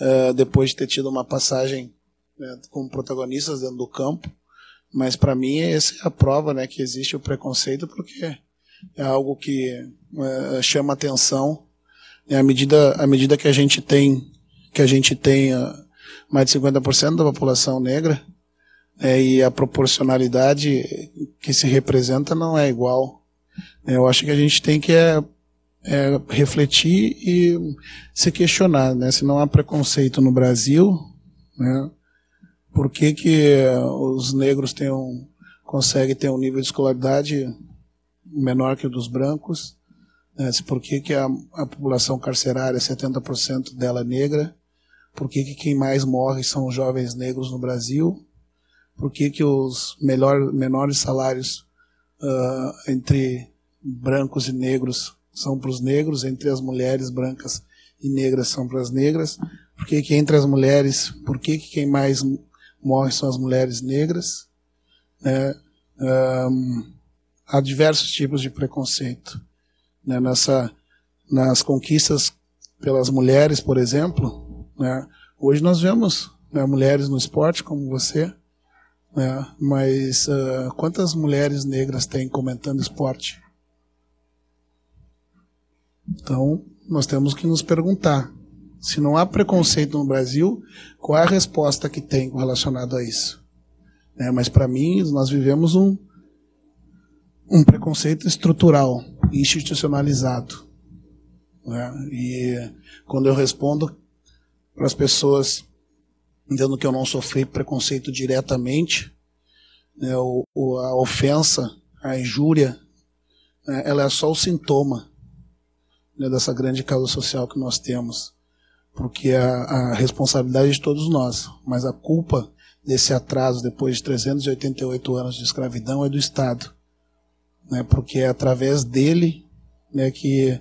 uh, depois de ter tido uma passagem né, como protagonistas dentro do campo. Mas para mim essa é a prova, né, que existe o preconceito porque é algo que uh, chama atenção. Né, à medida à medida que a gente tem que a gente tem uh, mais de 50% da população negra é, e a proporcionalidade que se representa não é igual. Eu acho que a gente tem que é, é, refletir e se questionar, né? Se não há preconceito no Brasil, né? Por que, que os negros têm um, conseguem ter um nível de escolaridade menor que o dos brancos? Né? Por que, que a, a população carcerária, 70% dela é negra? Por que, que quem mais morre são os jovens negros no Brasil? Por que, que os melhor, menores salários uh, entre brancos e negros são para os negros, entre as mulheres brancas e negras são para as negras. Por que, que entre as mulheres, por que, que quem mais morre são as mulheres negras? Né? Um, há diversos tipos de preconceito. Né? Nessa, nas conquistas pelas mulheres, por exemplo, né? hoje nós vemos né, mulheres no esporte, como você, né? mas uh, quantas mulheres negras tem comentando esporte? Então, nós temos que nos perguntar: se não há preconceito no Brasil, qual é a resposta que tem relacionado a isso? É, mas para mim, nós vivemos um, um preconceito estrutural, institucionalizado. Né? E quando eu respondo para as pessoas dizendo que eu não sofri preconceito diretamente, né, o, o, a ofensa, a injúria, né, ela é só o sintoma né, dessa grande causa social que nós temos, porque a, a responsabilidade de todos nós, mas a culpa desse atraso depois de 388 anos de escravidão é do Estado, né, porque é através dele né, que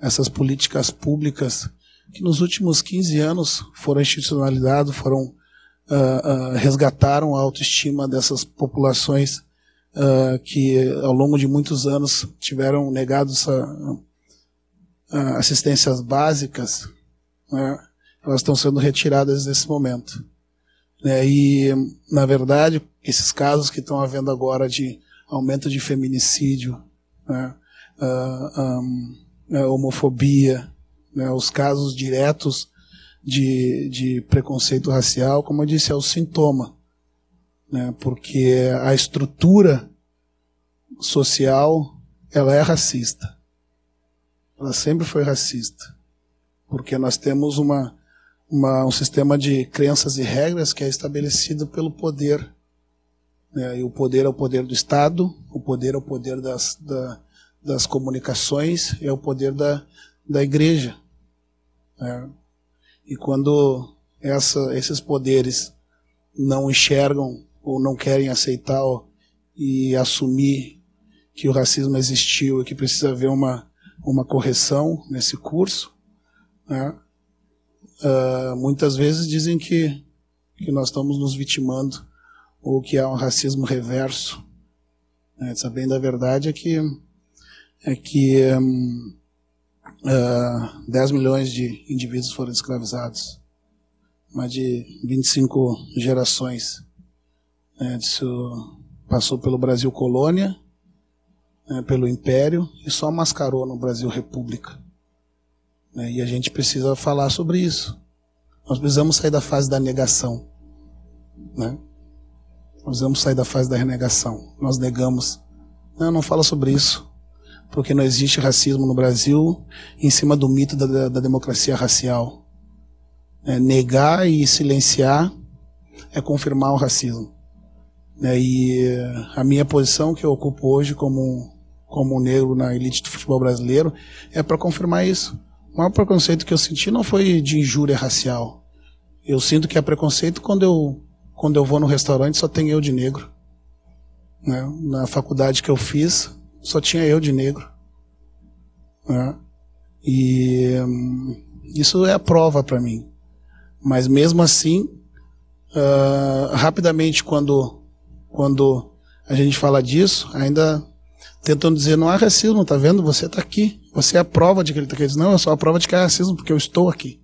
essas políticas públicas que nos últimos 15 anos foram institucionalizadas, foram uh, uh, resgataram a autoestima dessas populações uh, que ao longo de muitos anos tiveram negado assistências básicas, né, elas estão sendo retiradas nesse momento. Né, e, na verdade, esses casos que estão havendo agora de aumento de feminicídio, né, um, né, homofobia, né, os casos diretos de, de preconceito racial, como eu disse, é o sintoma. Né, porque a estrutura social ela é racista. Ela sempre foi racista. Porque nós temos uma, uma, um sistema de crenças e regras que é estabelecido pelo poder. Né, e o poder é o poder do Estado, o poder é o poder das, da, das comunicações, é o poder da, da igreja. Né? E quando essa, esses poderes não enxergam ou não querem aceitar e assumir que o racismo existiu e que precisa haver uma, uma correção nesse curso, né? uh, muitas vezes dizem que, que nós estamos nos vitimando ou que há um racismo reverso. Né? Sabendo a verdade é que é que um, uh, 10 milhões de indivíduos foram escravizados, mais de 25 gerações. Né, isso passou pelo Brasil colônia, né, pelo Império e só mascarou no Brasil República. Né, e a gente precisa falar sobre isso. Nós precisamos sair da fase da negação. Né? Nós precisamos sair da fase da renegação. Nós negamos. Não, não fala sobre isso porque não existe racismo no Brasil em cima do mito da, da democracia racial. É, negar e silenciar é confirmar o racismo. É, e a minha posição que eu ocupo hoje como, como negro na elite do futebol brasileiro é para confirmar isso. O maior preconceito que eu senti não foi de injúria racial. Eu sinto que é preconceito quando eu, quando eu vou no restaurante só tem eu de negro. Né? Na faculdade que eu fiz, só tinha eu de negro. Né? E hum, isso é a prova para mim. Mas mesmo assim, uh, rapidamente quando, quando a gente fala disso, ainda tentam dizer não há racismo, tá vendo? Você está aqui. Você é a prova de que ele está aqui. Não, eu sou a prova de que há racismo porque eu estou aqui.